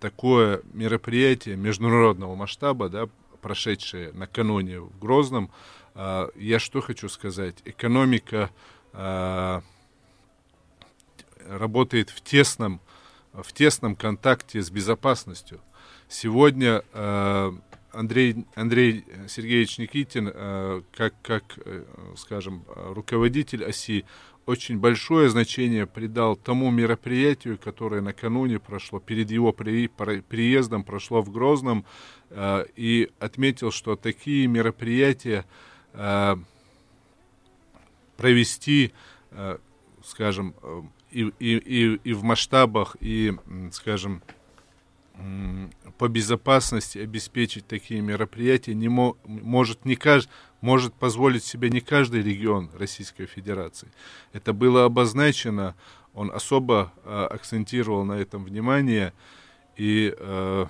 такое мероприятие международного масштаба, да, прошедшее накануне в Грозном, а, я что хочу сказать? Экономика а, работает в тесном, в тесном контакте с безопасностью. Сегодня а, Андрей, Андрей Сергеевич Никитин, как, как, э, скажем, руководитель оси, очень большое значение придал тому мероприятию, которое накануне прошло, перед его при, приездом прошло в Грозном, и отметил, что такие мероприятия провести, э, скажем, э, и, и, и, и в масштабах, и, скажем, по безопасности обеспечить такие мероприятия не мо, может не каждый может позволить себе не каждый регион Российской Федерации. Это было обозначено, он особо э, акцентировал на этом внимание, и, э,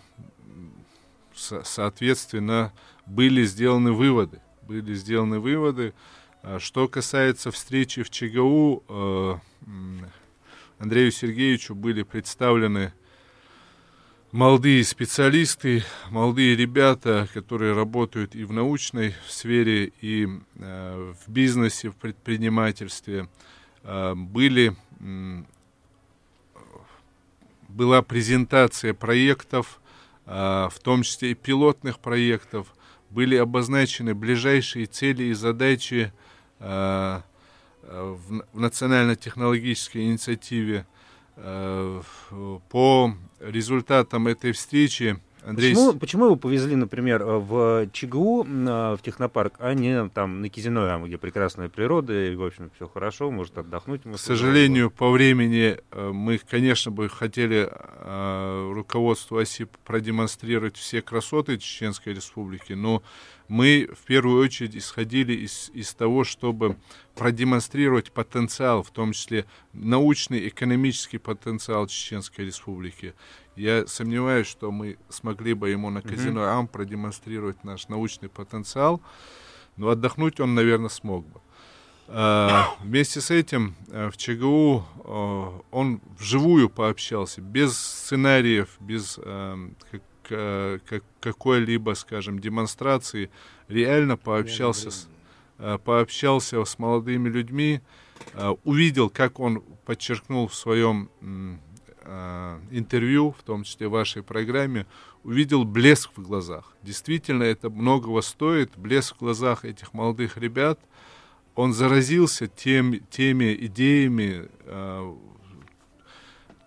со, соответственно, были сделаны выводы были сделаны выводы. А что касается встречи в ЧГУ, э, Андрею Сергеевичу были представлены молодые специалисты, молодые ребята, которые работают и в научной сфере, и э, в бизнесе, в предпринимательстве. Э, были, была презентация проектов, в том числе и пилотных проектов, были обозначены ближайшие цели и задачи э, в, в национально-технологической инициативе. Э, по результатам этой встречи Андрей... Почему, почему его повезли, например, в ЧГУ, в технопарк, а не там на Кизиной, где прекрасная природа, и, в общем, все хорошо, может отдохнуть? К сожалению, по времени э, мы, конечно, бы хотели э, руководству ОСИ продемонстрировать все красоты Чеченской Республики, но мы в первую очередь исходили из, из того, чтобы продемонстрировать потенциал, в том числе научный, экономический потенциал Чеченской Республики. Я сомневаюсь, что мы смогли бы ему на казино. АМ продемонстрировать наш научный потенциал, но отдохнуть он, наверное, смог бы. А, вместе с этим а, в ЧГУ а, он вживую пообщался, без сценариев, без как, как, какой-либо, скажем, демонстрации, реально пообщался с, а, пообщался с молодыми людьми, а, увидел, как он подчеркнул в своем э, интервью, в том числе в вашей программе, увидел блеск в глазах. Действительно, это многого стоит, блеск в глазах этих молодых ребят. Он заразился тем, теми идеями, э,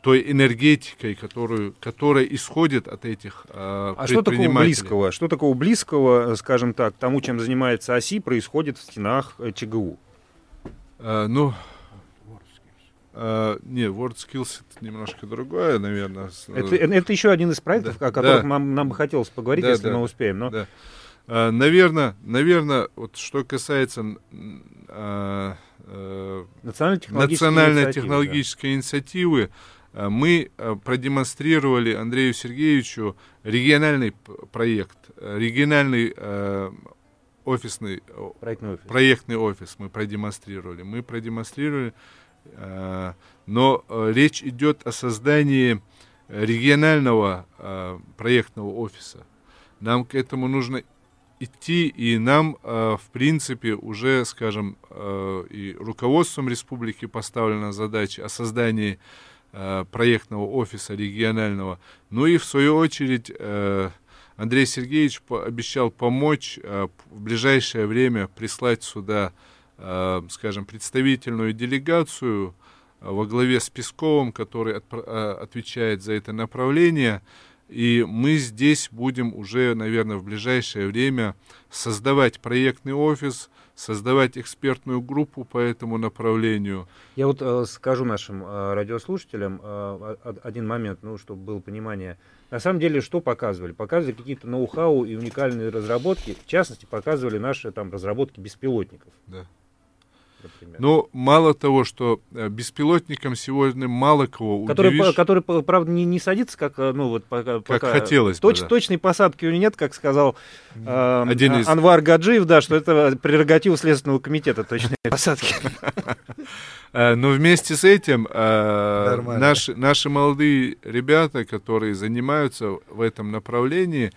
той энергетикой, которую, которая исходит от этих э, А что такого близкого? Что такого близкого, скажем так, тому, чем занимается ОСИ, происходит в стенах э, ЧГУ? Э, ну, Uh, не, WorldSkills это немножко другое, наверное. Это, это еще один из проектов, да, о которых да. нам, нам бы хотелось поговорить, да, если да, мы успеем. Но... Да. Наверное, наверное, вот что касается э, э, национально-технологической инициативы, э, мы э, продемонстрировали Андрею Сергеевичу региональный проект, региональный э, офисный проектный офис. проектный офис мы продемонстрировали. Мы продемонстрировали, э, но э, речь идет о создании регионального э, проектного офиса. Нам к этому нужно идти, и нам, э, в принципе, уже, скажем, э, и руководством республики поставлена задача о создании э, проектного офиса регионального. Ну и, в свою очередь, э, Андрей Сергеевич обещал помочь э, в ближайшее время прислать сюда, э, скажем, представительную делегацию э, во главе с Песковым, который от, э, отвечает за это направление, и мы здесь будем уже, наверное, в ближайшее время создавать проектный офис, создавать экспертную группу по этому направлению. Я вот э, скажу нашим э, радиослушателям э, один момент, ну, чтобы было понимание. На самом деле, что показывали? Показывали какие-то ноу-хау и уникальные разработки. В частности, показывали наши там разработки беспилотников. Да например. Но мало того, что э, беспилотникам сегодня мало кого который, удивишь. Который, правда, не, не садится, как, э, ну, вот, пока, как хотелось точ, бы, да. Точной посадки у него нет, как сказал э, Один из... Анвар Гаджиев, да, что это прерогатива Следственного комитета точной посадки. Э, но вместе с этим наши, наши молодые ребята, которые занимаются в этом направлении,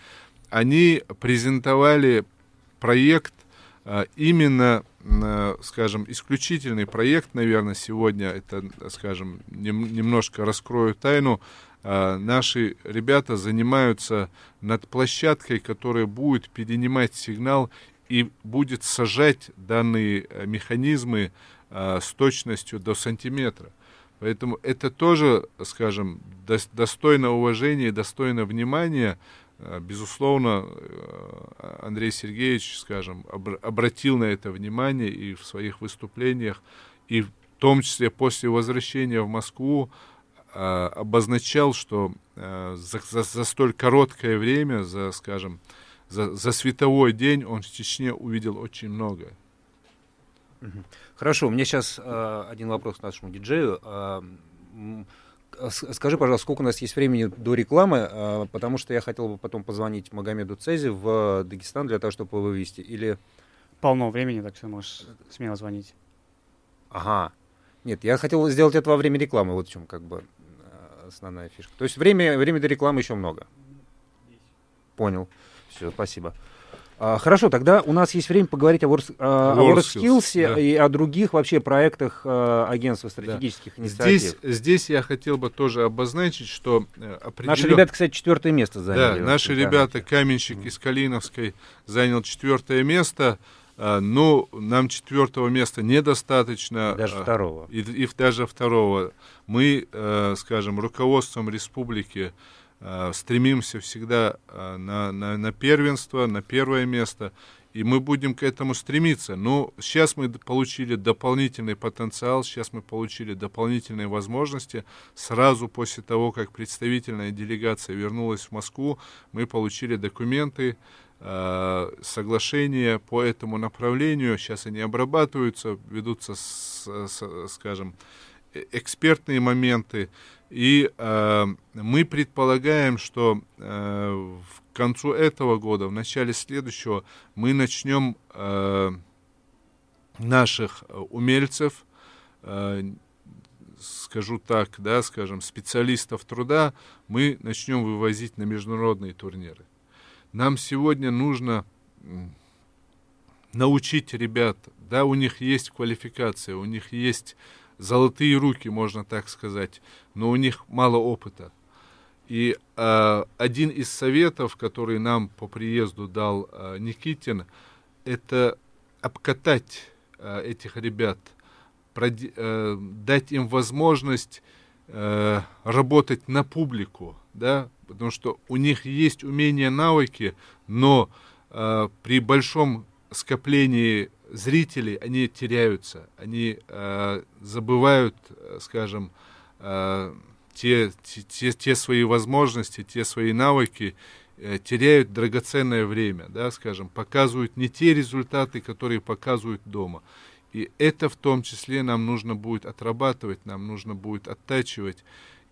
они презентовали проект именно скажем, исключительный проект, наверное, сегодня, это, скажем, нем, немножко раскрою тайну, а, наши ребята занимаются над площадкой, которая будет перенимать сигнал и будет сажать данные э, механизмы а, с точностью до сантиметра. Поэтому это тоже, скажем, достойно уважения, достойно внимания, Э, безусловно, э, Андрей Сергеевич, скажем, обратил на это внимание и в своих выступлениях, и в том числе после возвращения в Москву э, обозначал, что за, за, за столь короткое время, за, скажем, за, за световой день он в Чечне увидел очень многое. Хорошо, у меня сейчас э, один вопрос к нашему диджею. Э, скажи, пожалуйста, сколько у нас есть времени до рекламы, а, потому что я хотел бы потом позвонить Магомеду Цези в Дагестан для того, чтобы его вывести, или... Полно времени, так что можешь смело звонить. Ага. Нет, я хотел сделать это во время рекламы, вот в чем как бы а, основная фишка. То есть время, время до рекламы еще много. Понял. Все, спасибо. А, хорошо, тогда у нас есть время поговорить о, Word, о WorkSkills да. и о других вообще проектах а, агентства стратегических да. инициатив. Здесь, здесь я хотел бы тоже обозначить, что э, определен... Наши ребята, кстати, четвертое место заняли. Да, наши ребята, Каменщик mm. из Калиновской занял четвертое место. А, но нам четвертого места недостаточно. Даже второго. И, и даже второго. Мы, э, скажем, руководством республики стремимся всегда э, на, на, на первенство, на первое место, и мы будем к этому стремиться. Но сейчас мы получили дополнительный потенциал, сейчас мы получили дополнительные возможности. Сразу после того, как представительная делегация вернулась в Москву, мы получили документы, э, соглашения по этому направлению. Сейчас они обрабатываются, ведутся, с, с, скажем, экспертные моменты. И э, мы предполагаем, что э, к концу этого года, в начале следующего, мы начнем э, наших умельцев, э, скажу так, да, скажем, специалистов труда, мы начнем вывозить на международные турниры. Нам сегодня нужно научить ребят, да, у них есть квалификация, у них есть золотые руки, можно так сказать, но у них мало опыта. И э, один из советов, который нам по приезду дал э, Никитин, это обкатать э, этих ребят, проди, э, дать им возможность э, работать на публику, да, потому что у них есть умения, навыки, но э, при большом скоплении зрители, они теряются, они э, забывают, э, скажем, э, те, те, те свои возможности, те свои навыки, э, теряют драгоценное время, да, скажем, показывают не те результаты, которые показывают дома. И это в том числе нам нужно будет отрабатывать, нам нужно будет оттачивать.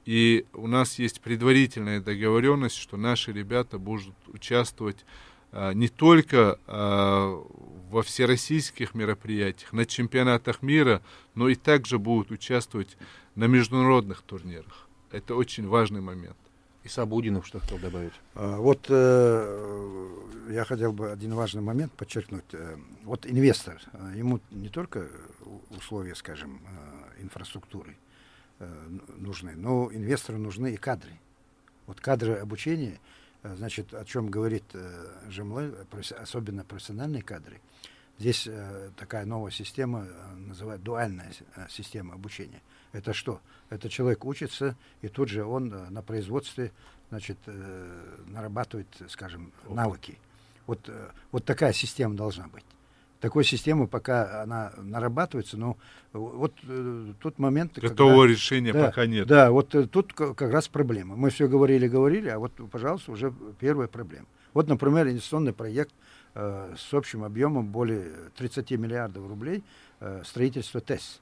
И у нас есть предварительная договоренность, что наши ребята будут участвовать не только а, во всероссийских мероприятиях, на чемпионатах мира, но и также будут участвовать на международных турнирах. Это очень важный момент. И Сабудинов что хотел добавить? А, Вот э, я хотел бы один важный момент подчеркнуть. Э, Вот инвестор, э, ему не только условия, скажем, э, инфраструктуры э, нужны, но инвестору нужны и кадры. Вот кадры обучения, э, значит, о чем говорит э, Жемлы, професс- особенно профессиональные кадры. Здесь э, такая новая система, э, называют дуальная э, система обучения. Это что? Это человек учится, и тут же он э, на производстве значит, э, нарабатывает, скажем, навыки. Вот, э, вот такая система должна быть. Такой системы, пока она нарабатывается, но вот э, тут момент... Готового решения да, пока нет. Да, вот э, тут ка- как раз проблема. Мы все говорили, говорили, а вот, пожалуйста, уже первая проблема. Вот, например, инвестиционный проект э, с общим объемом более 30 миллиардов рублей э, строительство ТЭС.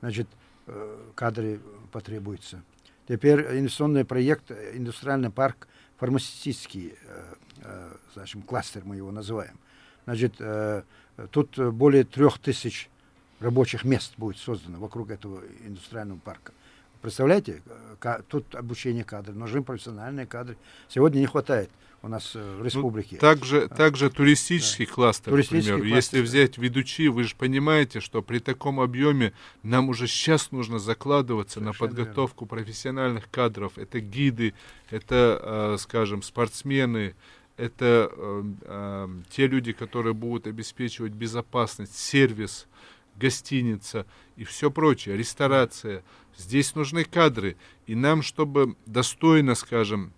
Значит, э, кадры потребуются. Теперь инвестиционный проект, э, индустриальный парк, фармацевтический, э, э, значит, кластер мы его называем. Значит, э, тут э, более трех тысяч рабочих мест будет создано вокруг этого индустриального парка. Представляете, э, тут обучение кадров, нужны профессиональные кадры. Сегодня не хватает у нас в Ну, республике. также, также туристический кластер, Туристический к примеру. кластер, Если да. взять ведучи, вы же понимаете, что при таком объеме нам уже сейчас нужно закладываться на Совершенно подготовку профессиональных кадров. Это гиды, это, скажем, спортсмены, это э, те люди, которые будут обеспечивать безопасность, сервис, гостиница и все прочее, ресторация. Здесь нужны кадры. И нам, чтобы достойно, скажем,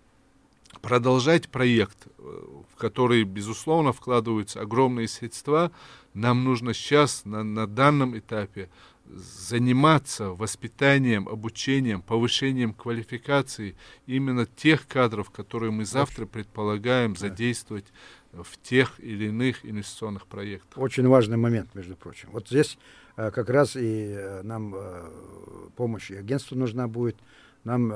продолжать проект, э, в который, безусловно, вкладываются огромные средства, нам нужно сейчас, на, на данном этапе, заниматься воспитанием, обучением, повышением квалификации именно тех кадров, которые мы завтра предполагаем задействовать в тех или иных инвестиционных проектах. Очень важный момент, между прочим. Вот здесь э, как раз и э, нам э, помощь и агентству нужна будет, нам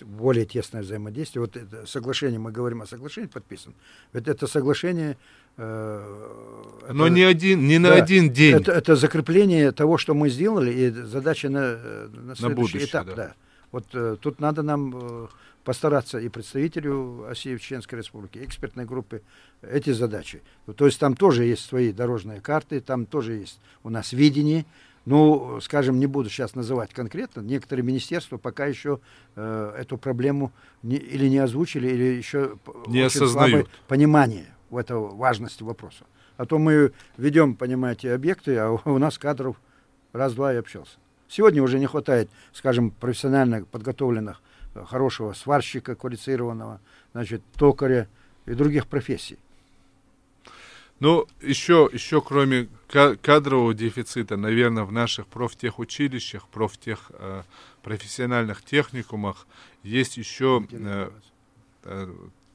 более тесное взаимодействие. Вот это соглашение, мы говорим о соглашении подписан. Ведь это соглашение... э, Но это- не один, не на да, один день. Это, это закрепление того, что мы сделали, и задача на, э, на следующий будущее, этап. да. Да. Вот э, тут надо нам э, постараться и представителю России Чеченской Республики, экспертной группы эти задачи. То есть там тоже есть свои дорожные карты, там тоже есть у нас видение. Ну, скажем, не буду сейчас называть конкретно, некоторые министерства пока еще э, эту проблему не- или не озвучили, или еще Не осознают. понимание в этого важности вопроса. А то мы ведем, понимаете, объекты, а у нас кадров раз-два и общался. Сегодня уже не хватает, скажем, профессионально подготовленных, э, хорошего сварщика квалифицированного, значит, токаря и других профессий. Ну, еще, еще кроме ка- кадрового дефицита, наверное, в наших профтехучилищах, профтех, э, профессиональных техникумах есть еще, э,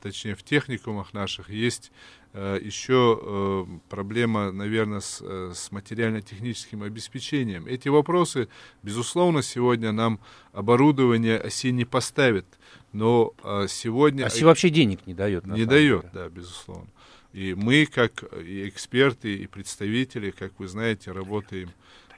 точнее, в техникумах наших есть э, еще э, проблема, наверное, с, э, с материально-техническим обеспечением. Эти вопросы, безусловно, сегодня нам оборудование оси не поставит, но э, сегодня... Оси вообще денег не дает. Не дает, да, безусловно. И мы, как и эксперты, и представители, как вы знаете, работаем,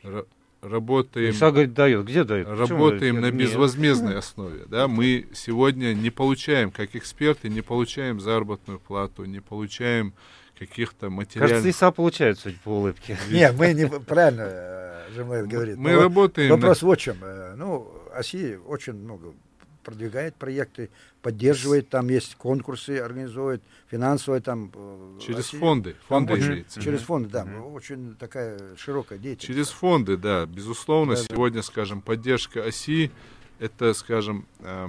ра- работаем, Ильса говорит, дает. Где дает? Работаем на Нет. безвозмездной основе. Да? Мы сегодня не получаем, как эксперты, не получаем заработную плату, не получаем каких-то Кажется, материальных... Иса получает, судя по улыбке. Не, мы не правильно э, Жемлет говорит. Мы работаем Вопрос вот в чем. Э, Ну, ОСИ очень много продвигает проекты, поддерживает, там есть конкурсы, организует, финансовые там... э, Через ОСИ. фонды, Там фонды очень- имеется. Через фонды, да. Очень такая широкая деятельность. Через фонды, да, безусловно, Да, да. сегодня, скажем, поддержка оси, это, скажем, э,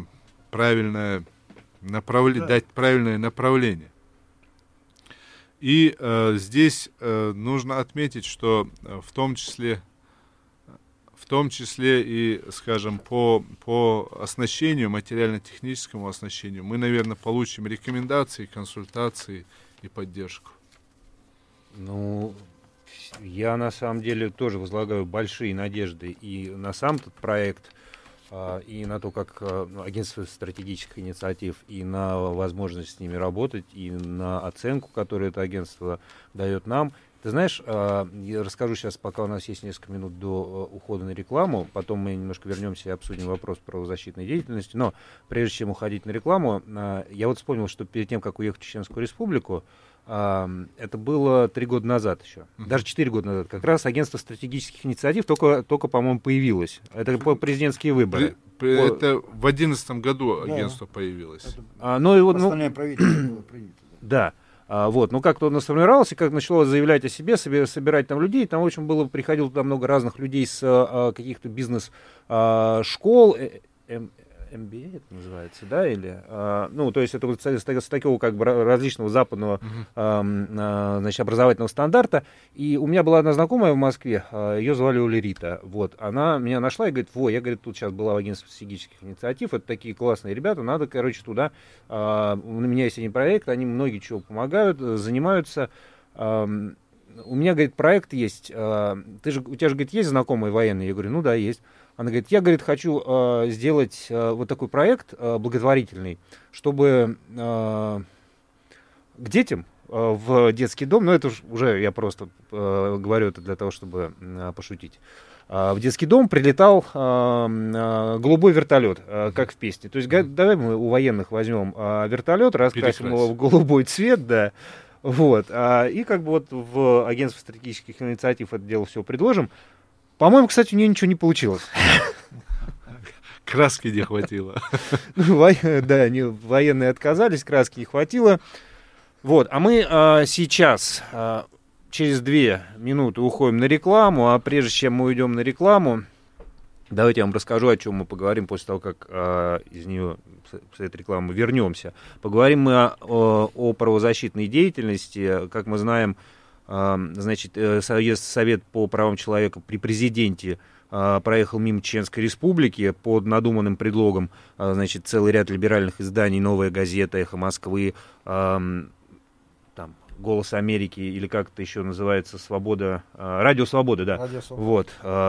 правильное направле- Да. дать правильное направление. И э, здесь э, нужно отметить, что э, в том числе том числе и, скажем, по, по оснащению, материально-техническому оснащению, мы, наверное, получим рекомендации, консультации и поддержку. Ну, я на самом деле тоже возлагаю большие надежды и на сам этот проект, а, и на то, как а, агентство стратегических инициатив, и на возможность с ними работать, и на оценку, которую это агентство дает нам. Ты знаешь, а, я расскажу сейчас, пока у нас есть несколько минут до ухода на рекламу, потом мы немножко вернемся и обсудим вопрос правозащитной деятельности, но прежде чем уходить на рекламу, я вот вспомнил, что перед тем, как уехать в Чеченскую республику, это было три года назад еще, даже четыре года назад. Как раз агентство стратегических инициатив только, только по-моему, появилось. Это президентские выборы. Это в одиннадцатом году агентство да. появилось. Это... А, ну, и вот, ну, правительство было принято. Да. А, вот, ну как-то он сформировался, как начало заявлять о себе, собирать там людей, там, в общем, было, приходило туда много разных людей с а, каких-то бизнес-школ, а, MBA это называется, да, или, а, ну, то есть это вот с, с такого как бы различного западного, uh-huh. а, значит, образовательного стандарта, и у меня была одна знакомая в Москве, а, ее звали Улерита, вот, она меня нашла и говорит, во, я, говорит, тут сейчас была в агентстве стратегических инициатив, это такие классные ребята, надо, короче, туда, а, у меня есть один проект, они многие чего помогают, занимаются, а, у меня, говорит, проект есть, а, ты же, у тебя же, говорит, есть знакомые военные? Я говорю, ну да, есть. Она говорит, я, говорит, хочу э, сделать э, вот такой проект э, благотворительный, чтобы э, к детям э, в детский дом, ну это уже я просто э, говорю это для того, чтобы э, пошутить, э, в детский дом прилетал э, э, голубой вертолет, э, как в песне. То есть mm-hmm. давай мы у военных возьмем э, вертолет, раскрасим его в голубой цвет, да, вот, а, и как бы вот в агентство стратегических инициатив это дело все предложим. По-моему, кстати, у нее ничего не получилось. Краски не хватило. Ну, да, они военные отказались, краски не хватило. Вот, а мы а, сейчас а, через две минуты уходим на рекламу, а прежде чем мы уйдем на рекламу, давайте я вам расскажу, о чем мы поговорим после того, как а, из нее, с этой рекламы вернемся. Поговорим мы о, о, о правозащитной деятельности. Как мы знаем, значит, э, Совет по правам человека при президенте а, проехал мимо Чеченской республики под надуманным предлогом, а, значит, целый ряд либеральных изданий, «Новая газета», «Эхо Москвы», там, «Голос Америки» или как это еще называется, «Свобода», а, «Радио Свобода», да. Радио Свобода.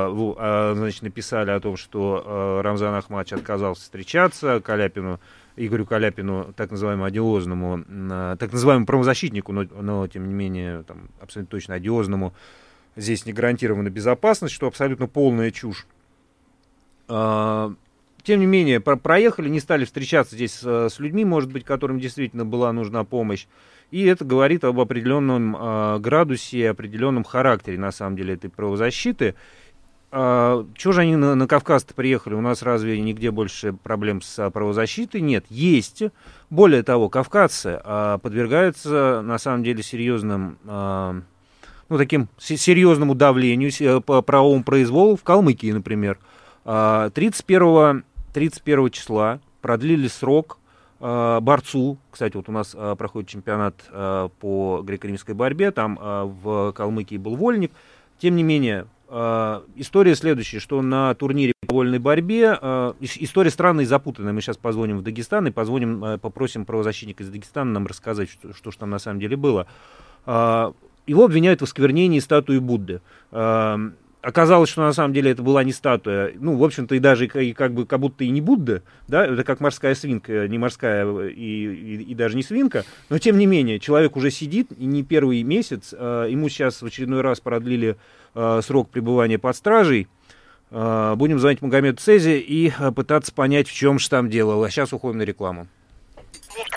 Вот, значит, написали о том, что Рамзан Ахмадович отказался встречаться, Каляпину Игорю Каляпину, так называемому одиозному, так называемому правозащитнику, но, но тем не менее, там, абсолютно точно одиозному, здесь не гарантирована безопасность, что абсолютно полная чушь. А, тем не менее, про проехали, не стали встречаться здесь с, людьми, может быть, которым действительно была нужна помощь. И это говорит об определенном э, градусе, определенном характере, на самом деле, этой правозащиты. А, чего же они на, на Кавказ-то приехали? У нас разве нигде больше проблем с а, правозащитой? Нет, есть. Более того, кавказцы а, подвергаются, на самом деле, серьезным, а, ну, таким серьезному давлению, по правовому произволу в Калмыкии, например. А, 31, 31 числа продлили срок а, борцу, кстати, вот у нас а, проходит чемпионат а, по греко-римской борьбе, там а, в Калмыкии был вольник, тем не менее, а, история следующая, что на турнире по вольной борьбе, э, история странная и запутанная, мы сейчас позвоним в Дагестан и позвоним, э, попросим правозащитника из Дагестана нам рассказать, что, что же там на самом деле было. Э, его обвиняют в осквернении статуи Будды. Оказалось, что на самом деле это была не статуя, ну, в общем-то, и даже и как бы как будто и не Будда, да, это как морская свинка, не морская и, и, и даже не свинка, но тем не менее, человек уже сидит, и не первый месяц, ему сейчас в очередной раз продлили Э, срок пребывания под стражей. Э, будем звонить Магомеду Цези и э, пытаться понять, в чем же там дело. А сейчас уходим на рекламу.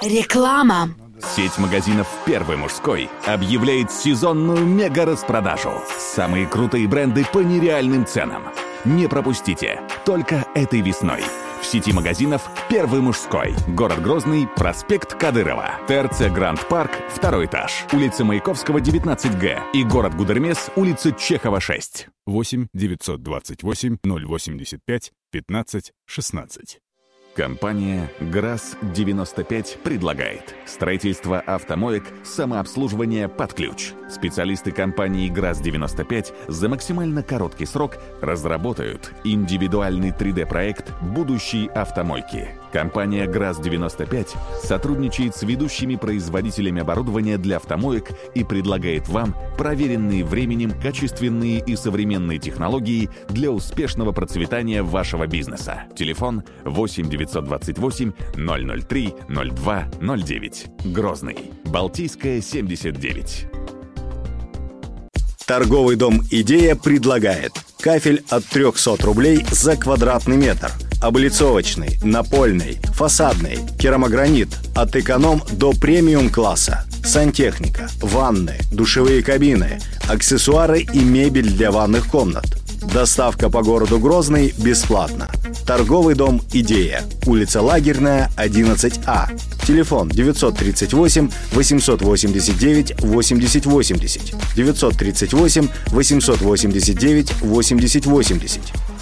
Реклама. Сеть магазинов «Первый мужской» объявляет сезонную мега-распродажу. Самые крутые бренды по нереальным ценам. Не пропустите. Только этой весной в сети магазинов «Первый мужской». Город Грозный, проспект Кадырова. ТРЦ Гранд Парк, второй этаж. Улица Маяковского, 19Г. И город Гудермес, улица Чехова, 6. 8 928 085 15 16. Компания ГРАС-95 предлагает строительство автомоек, самообслуживание под ключ. Специалисты компании ГРАС-95 за максимально короткий срок разработают индивидуальный 3D-проект будущей автомойки. Компания ГРАС-95 сотрудничает с ведущими производителями оборудования для автомоек и предлагает вам проверенные временем качественные и современные технологии для успешного процветания вашего бизнеса. Телефон 8 928 003 02 09. Грозный. Балтийская, 79. Торговый дом «Идея» предлагает кафель от 300 рублей за квадратный метр, облицовочный, напольный, фасадный, керамогранит от эконом до премиум класса, сантехника, ванны, душевые кабины, аксессуары и мебель для ванных комнат – Доставка по городу Грозный бесплатно. Торговый дом «Идея». Улица Лагерная, 11А. Телефон 938 889 8080. 938 889 8080.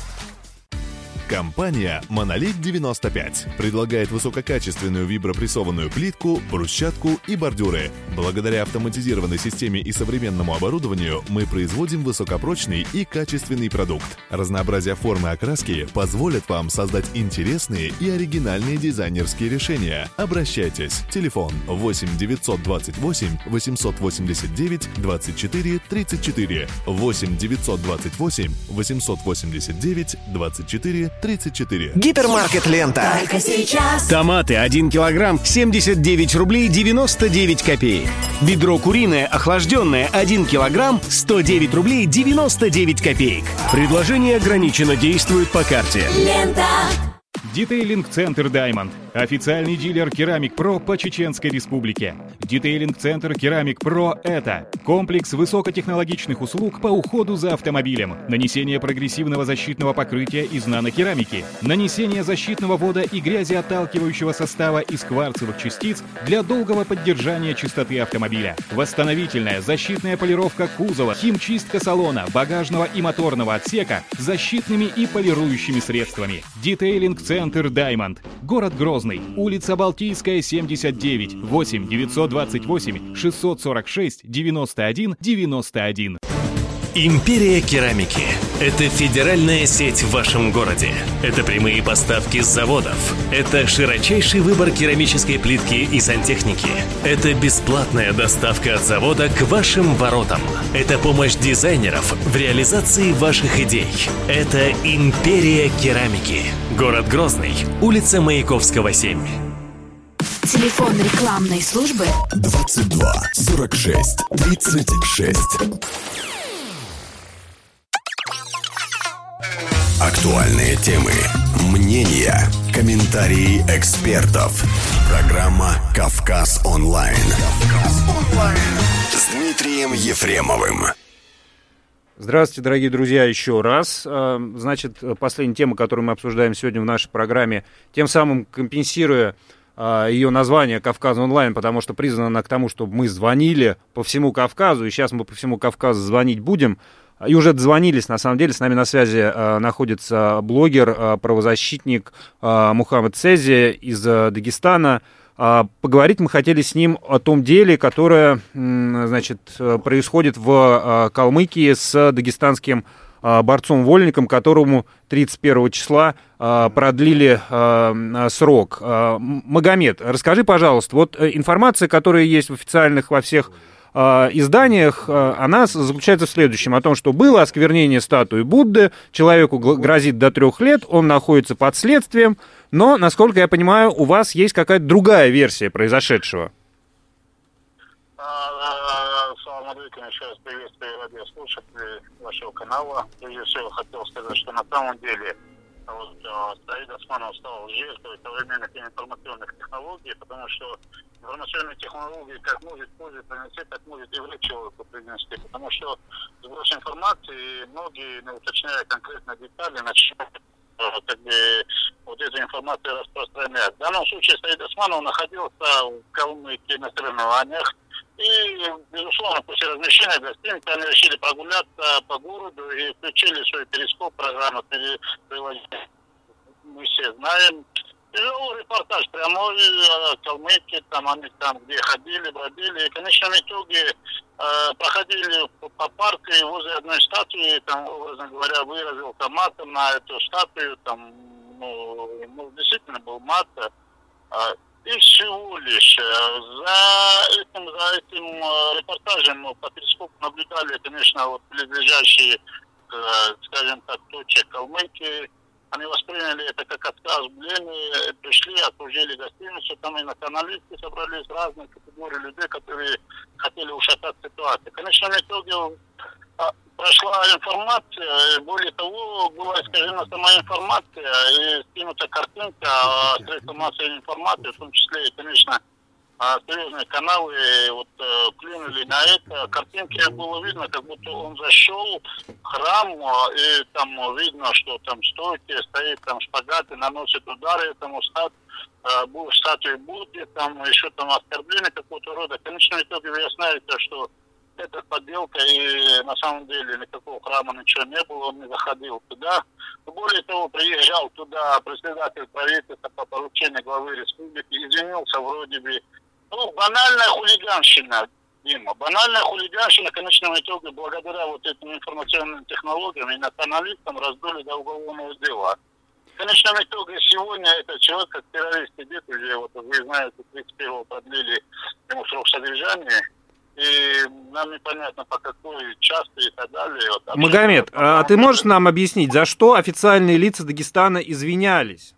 Компания Monolith 95 предлагает высококачественную вибропрессованную плитку, брусчатку и бордюры. Благодаря автоматизированной системе и современному оборудованию мы производим высокопрочный и качественный продукт. Разнообразие формы окраски позволит вам создать интересные и оригинальные дизайнерские решения. Обращайтесь. Телефон 8 928 889 24 34 8 928 889 24 34. Гипермаркет «Лента». Только сейчас. Томаты 1 килограмм 79 рублей 99 копеек. Бедро куриное охлажденное 1 килограмм 109 рублей 99 копеек. Предложение ограничено действует по карте. Лента. Детейлинг-центр «Даймонд». Официальный дилер «Керамик Про» по Чеченской Республике. Детейлинг-центр «Керамик Про» — это комплекс высокотехнологичных услуг по уходу за автомобилем, нанесение прогрессивного защитного покрытия из нанокерамики, нанесение защитного вода и грязи отталкивающего состава из кварцевых частиц для долгого поддержания чистоты автомобиля, восстановительная защитная полировка кузова, химчистка салона, багажного и моторного отсека защитными и полирующими средствами. Детейлинг-центр «Даймонд». Город Грозный. Улица Балтийская, 79. 8 928 646 91 91. Империя керамики – это федеральная сеть в вашем городе. Это прямые поставки с заводов. Это широчайший выбор керамической плитки и сантехники. Это бесплатная доставка от завода к вашим воротам. Это помощь дизайнеров в реализации ваших идей. Это Империя керамики. Город Грозный. Улица Маяковского, 7. Телефон рекламной службы 22 46 36. Актуальные темы, мнения, комментарии экспертов. Программа «Кавказ онлайн». С Дмитрием Ефремовым. Здравствуйте, дорогие друзья, еще раз. А, Значит, последняя тема, которую мы обсуждаем сегодня в нашей программе, тем самым компенсируя а, ее название «Кавказ онлайн», потому что призвана она к тому, чтобы мы звонили по всему Кавказу, и сейчас мы по всему Кавказу звонить будем. И уже дозвонились, на самом деле, с нами на связи э, находится блогер, э, правозащитник э, Мухаммад Цези из э, Дагестана. А, Поговорить мы хотели с ним о том деле, которое, м, значит, э, происходит в э, Калмыкии с дагестанским э, борцом-вольником, которому 31 числа э, продлили э, срок. Э, Магомед, расскажи, пожалуйста, вот э, информация, которая есть в официальных во всех э, изданиях, э, она заключается в следующем, о том, что было осквернение статуи Будды, человеку грозит до трех лет, он находится под следствием, но, насколько я понимаю, у вас есть какая-то другая версия произошедшего. Салам алейкум, еще раз приветствую радиослушателей вашего канала. Прежде всего хотел сказать, что на самом деле вот, э, Саид Османов стал жертвой современных информационных технологий, потому что информационные технологии как может пользу принести, так может и вред человеку принести. Потому что сброс информации, многие, не уточняя конкретно детали, начинают э, как бы вот эту информацию распространять. В данном случае Саид Османов находился в Калмыкии на соревнованиях, и, безусловно, после размещения гостиницы они решили прогуляться по городу и включили свой перископ, программу. Мы все знаем. Репортаж прямой Калмыкии, там они там где ходили, бродили. И в конечном итоге э, проходили по, парку и возле одной статуи, там, образно говоря, выразил матом на эту статую, там, ну, ну действительно был мат. Э, и всего лишь э, за этим, за этим э, репортажем мы по перископу наблюдали, конечно, вот близлежащие, э, скажем так, точек Калмыкии, они восприняли это как оскорбление, пришли, окружили гостиницу, там и националисты собрались, разные категории людей, которые хотели ушатать ситуацию. В конечном итоге а, прошла информация, более того, была искажена сама информация и скинута картинка средства массовой информации, в том числе, конечно, а серьезные каналы вот э, клюнули на это. Картинки было видно, как будто он зашел в храм, э, и там видно, что там стойки, стоит там шпагат и наносит удары этому стат, э, статуе Будды, там еще там оскорбление какого-то рода. В конечном итоге выясняется, что это подделка, и на самом деле никакого храма ничего не было, он не заходил туда. Более того, приезжал туда председатель правительства по поручению главы республики, извинился вроде бы ну, банальная хулиганщина, Дима. Банальная хулиганщина, в конечном итоге, благодаря вот этим информационным технологиям и националистам раздули до уголовного дела. В конечном итоге сегодня этот человек, как террорист, сидит уже, вот вы знаете, 31-го продлили ему срок содержания, и нам непонятно по какой части и так далее. Вот, Магомед, а ты можешь нам объяснить, за что официальные лица Дагестана извинялись?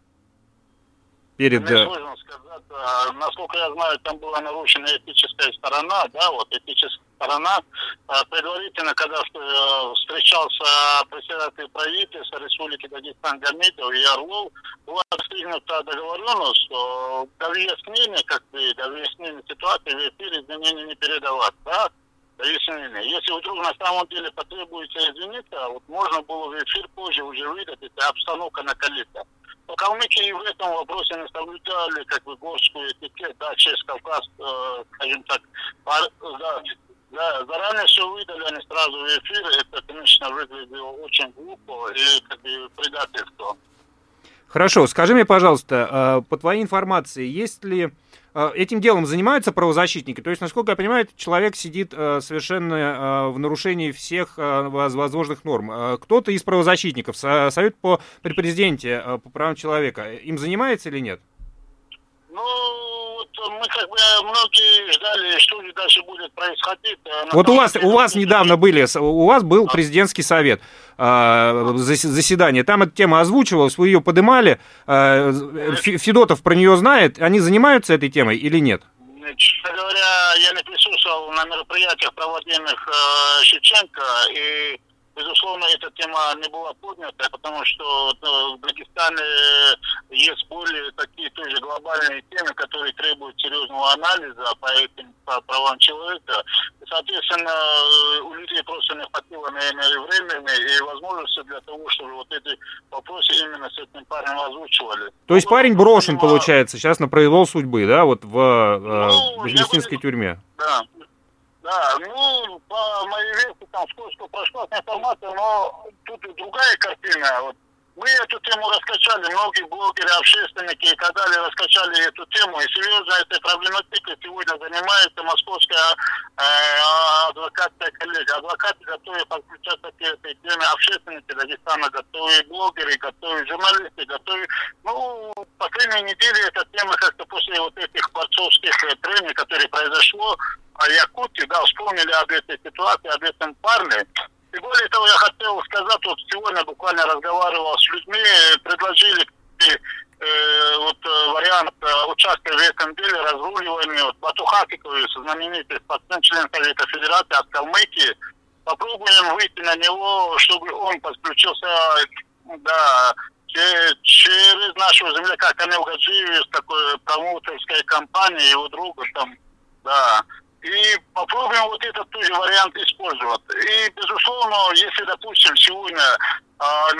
Перед... Мне э, сложно сказать насколько я знаю, там была нарушена этическая сторона, да, вот этическая сторона. Э, предварительно, когда э, встречался председатель правительства Республики Дагестан Гамитов и Орлов, была достигнута договоренность, что до выяснения, как бы, до выяснения ситуации в эфире изменений не передавать, да, выяснения. Если вдруг на самом деле потребуется извиниться, вот можно было в эфир позже уже выдать, это обстановка накалится. Но калмыки в этом вопросе не соблюдали как бы горскую этикет, да, через Кавказ, э, скажем так, пар, да, да, заранее все выдали, они сразу в эфир, это, конечно, выглядело очень глупо и как бы предательство. Хорошо, скажи мне, пожалуйста, э, по твоей информации, есть ли этим делом занимаются правозащитники? То есть, насколько я понимаю, человек сидит э, совершенно э, в нарушении всех возможных норм. Кто-то из правозащитников, Совет по при президенте по правам человека, им занимается или нет? Ну, как бы многие ждали, что же дальше будет происходить. Вот у вас, у вас недавно были, у вас был президентский совет. А, заседание. Там эта тема озвучивалась, вы ее подымали. А, Федотов про нее знает. Они занимаются этой темой или нет? Честно говоря, я не присутствовал на мероприятиях, проводимых э, Шевченко, и Безусловно, эта тема не была поднята, потому что ну, в Дагестане есть более такие тоже глобальные темы, которые требуют серьезного анализа по этим по правам человека. И, соответственно, у людей просто не хватило, наверное, времени и возможности для того, чтобы вот эти вопросы именно с этим парнем озвучивали. То есть парень брошен, получается, сейчас на произвол судьбы, да, вот в э, ну, Жестинской тюрьме? Да, да, ну, по моей версии, там сколько прошла информация, но тут и другая картина. Вот мы эту тему раскачали, многие блогеры, общественники и так далее раскачали эту тему. И серьезно этой проблематикой сегодня занимается московская э, адвокатская коллегия. Адвокаты готовы подключаться к этой теме, общественники Дагестана готовы, блогеры готовы, журналисты готовы. Ну, последние недели эта тема как-то после вот этих борцовских трений, которые произошло, о Якутии, да, вспомнили об этой ситуации, об этом парне. И более того, я хотел сказать, вот сегодня буквально разговаривал с людьми, предложили э, вот э, вариант э, участия в этом деле, разруливания. Вот Батухакикович, знаменитый спортсмен, член Совета Федерации от Калмыкии, попробуем выйти на него, чтобы он подключился, да, через нашего земляка Камил Гаджиев, такой промоутерской компании, его друга там, да, и попробуем вот этот тоже вариант использовать. И, безусловно, если, допустим, сегодня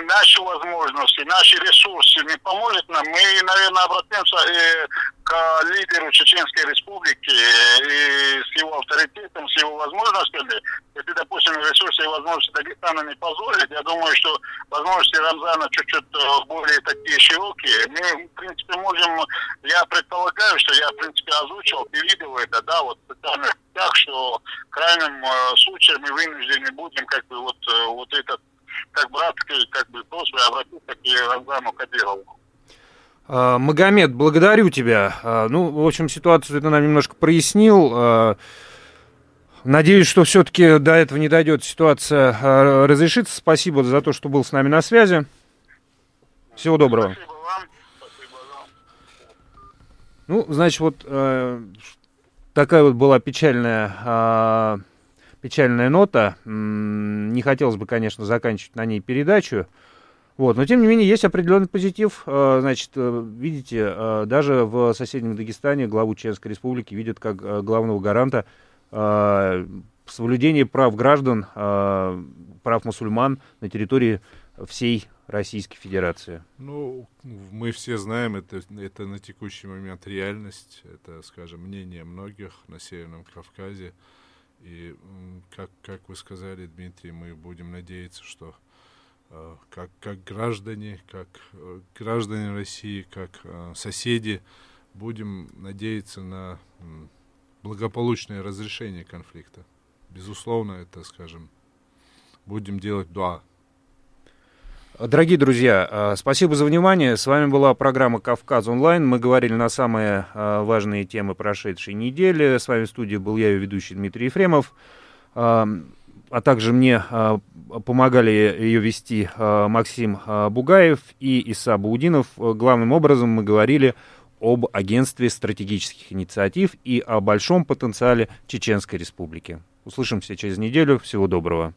наши возможности, наши ресурсы не поможет нам, мы, наверное, обратимся и к лидеру Чеченской Республики и с его авторитетом, с его возможностями. Если, допустим, ресурсы и возможности Дагестана не позволят, я думаю, что возможности Рамзана чуть-чуть э, более такие широкие. Мы, в принципе, можем, я предполагаю, что я, в принципе, озвучил и видел это, да, вот сетях, что в крайнем э, случае мы вынуждены будем как бы вот, э, вот этот как братский как бы просьбой обратиться к Рамзану Кадирову. А, Магомед, благодарю тебя. А, Ну, в общем, ситуацию ты нам немножко прояснил. А, Надеюсь, что все-таки до этого не дойдет, ситуация разрешится. Спасибо за то, что был с нами на связи. Всего доброго. Ну, значит, вот э, такая вот была печальная, печальная нота. Не хотелось бы, конечно, заканчивать на ней передачу. Вот, но тем не менее есть определенный позитив. Э, Значит, э, видите, э, даже в соседнем Дагестане главу Чеченской Республики видят как главного гаранта соблюдения прав граждан, прав мусульман на территории всей Российской Федерации. Ну, мы все знаем, это, это на текущий момент реальность, это, скажем, мнение многих на Северном Кавказе. И, как, как вы сказали, Дмитрий, мы будем надеяться, что э, как, как граждане, как э, граждане России, как э, соседи, будем надеяться на благополучное разрешение конфликта. Безусловно, это, скажем, будем делать дуа. Дорогие друзья, э, спасибо за внимание. С вами была программа «Кавказ онлайн». Мы говорили на самые э, важные темы прошедшей недели. С вами в студии был я, ведущий Дмитрий Ефремов. Э, А также мне помогали ее вести Максим Бугаев и Иса Баудинов. Главным образом мы говорили об агентстве стратегических инициатив и о большом потенциале Чеченской Республики. Услышимся через неделю. Всего доброго.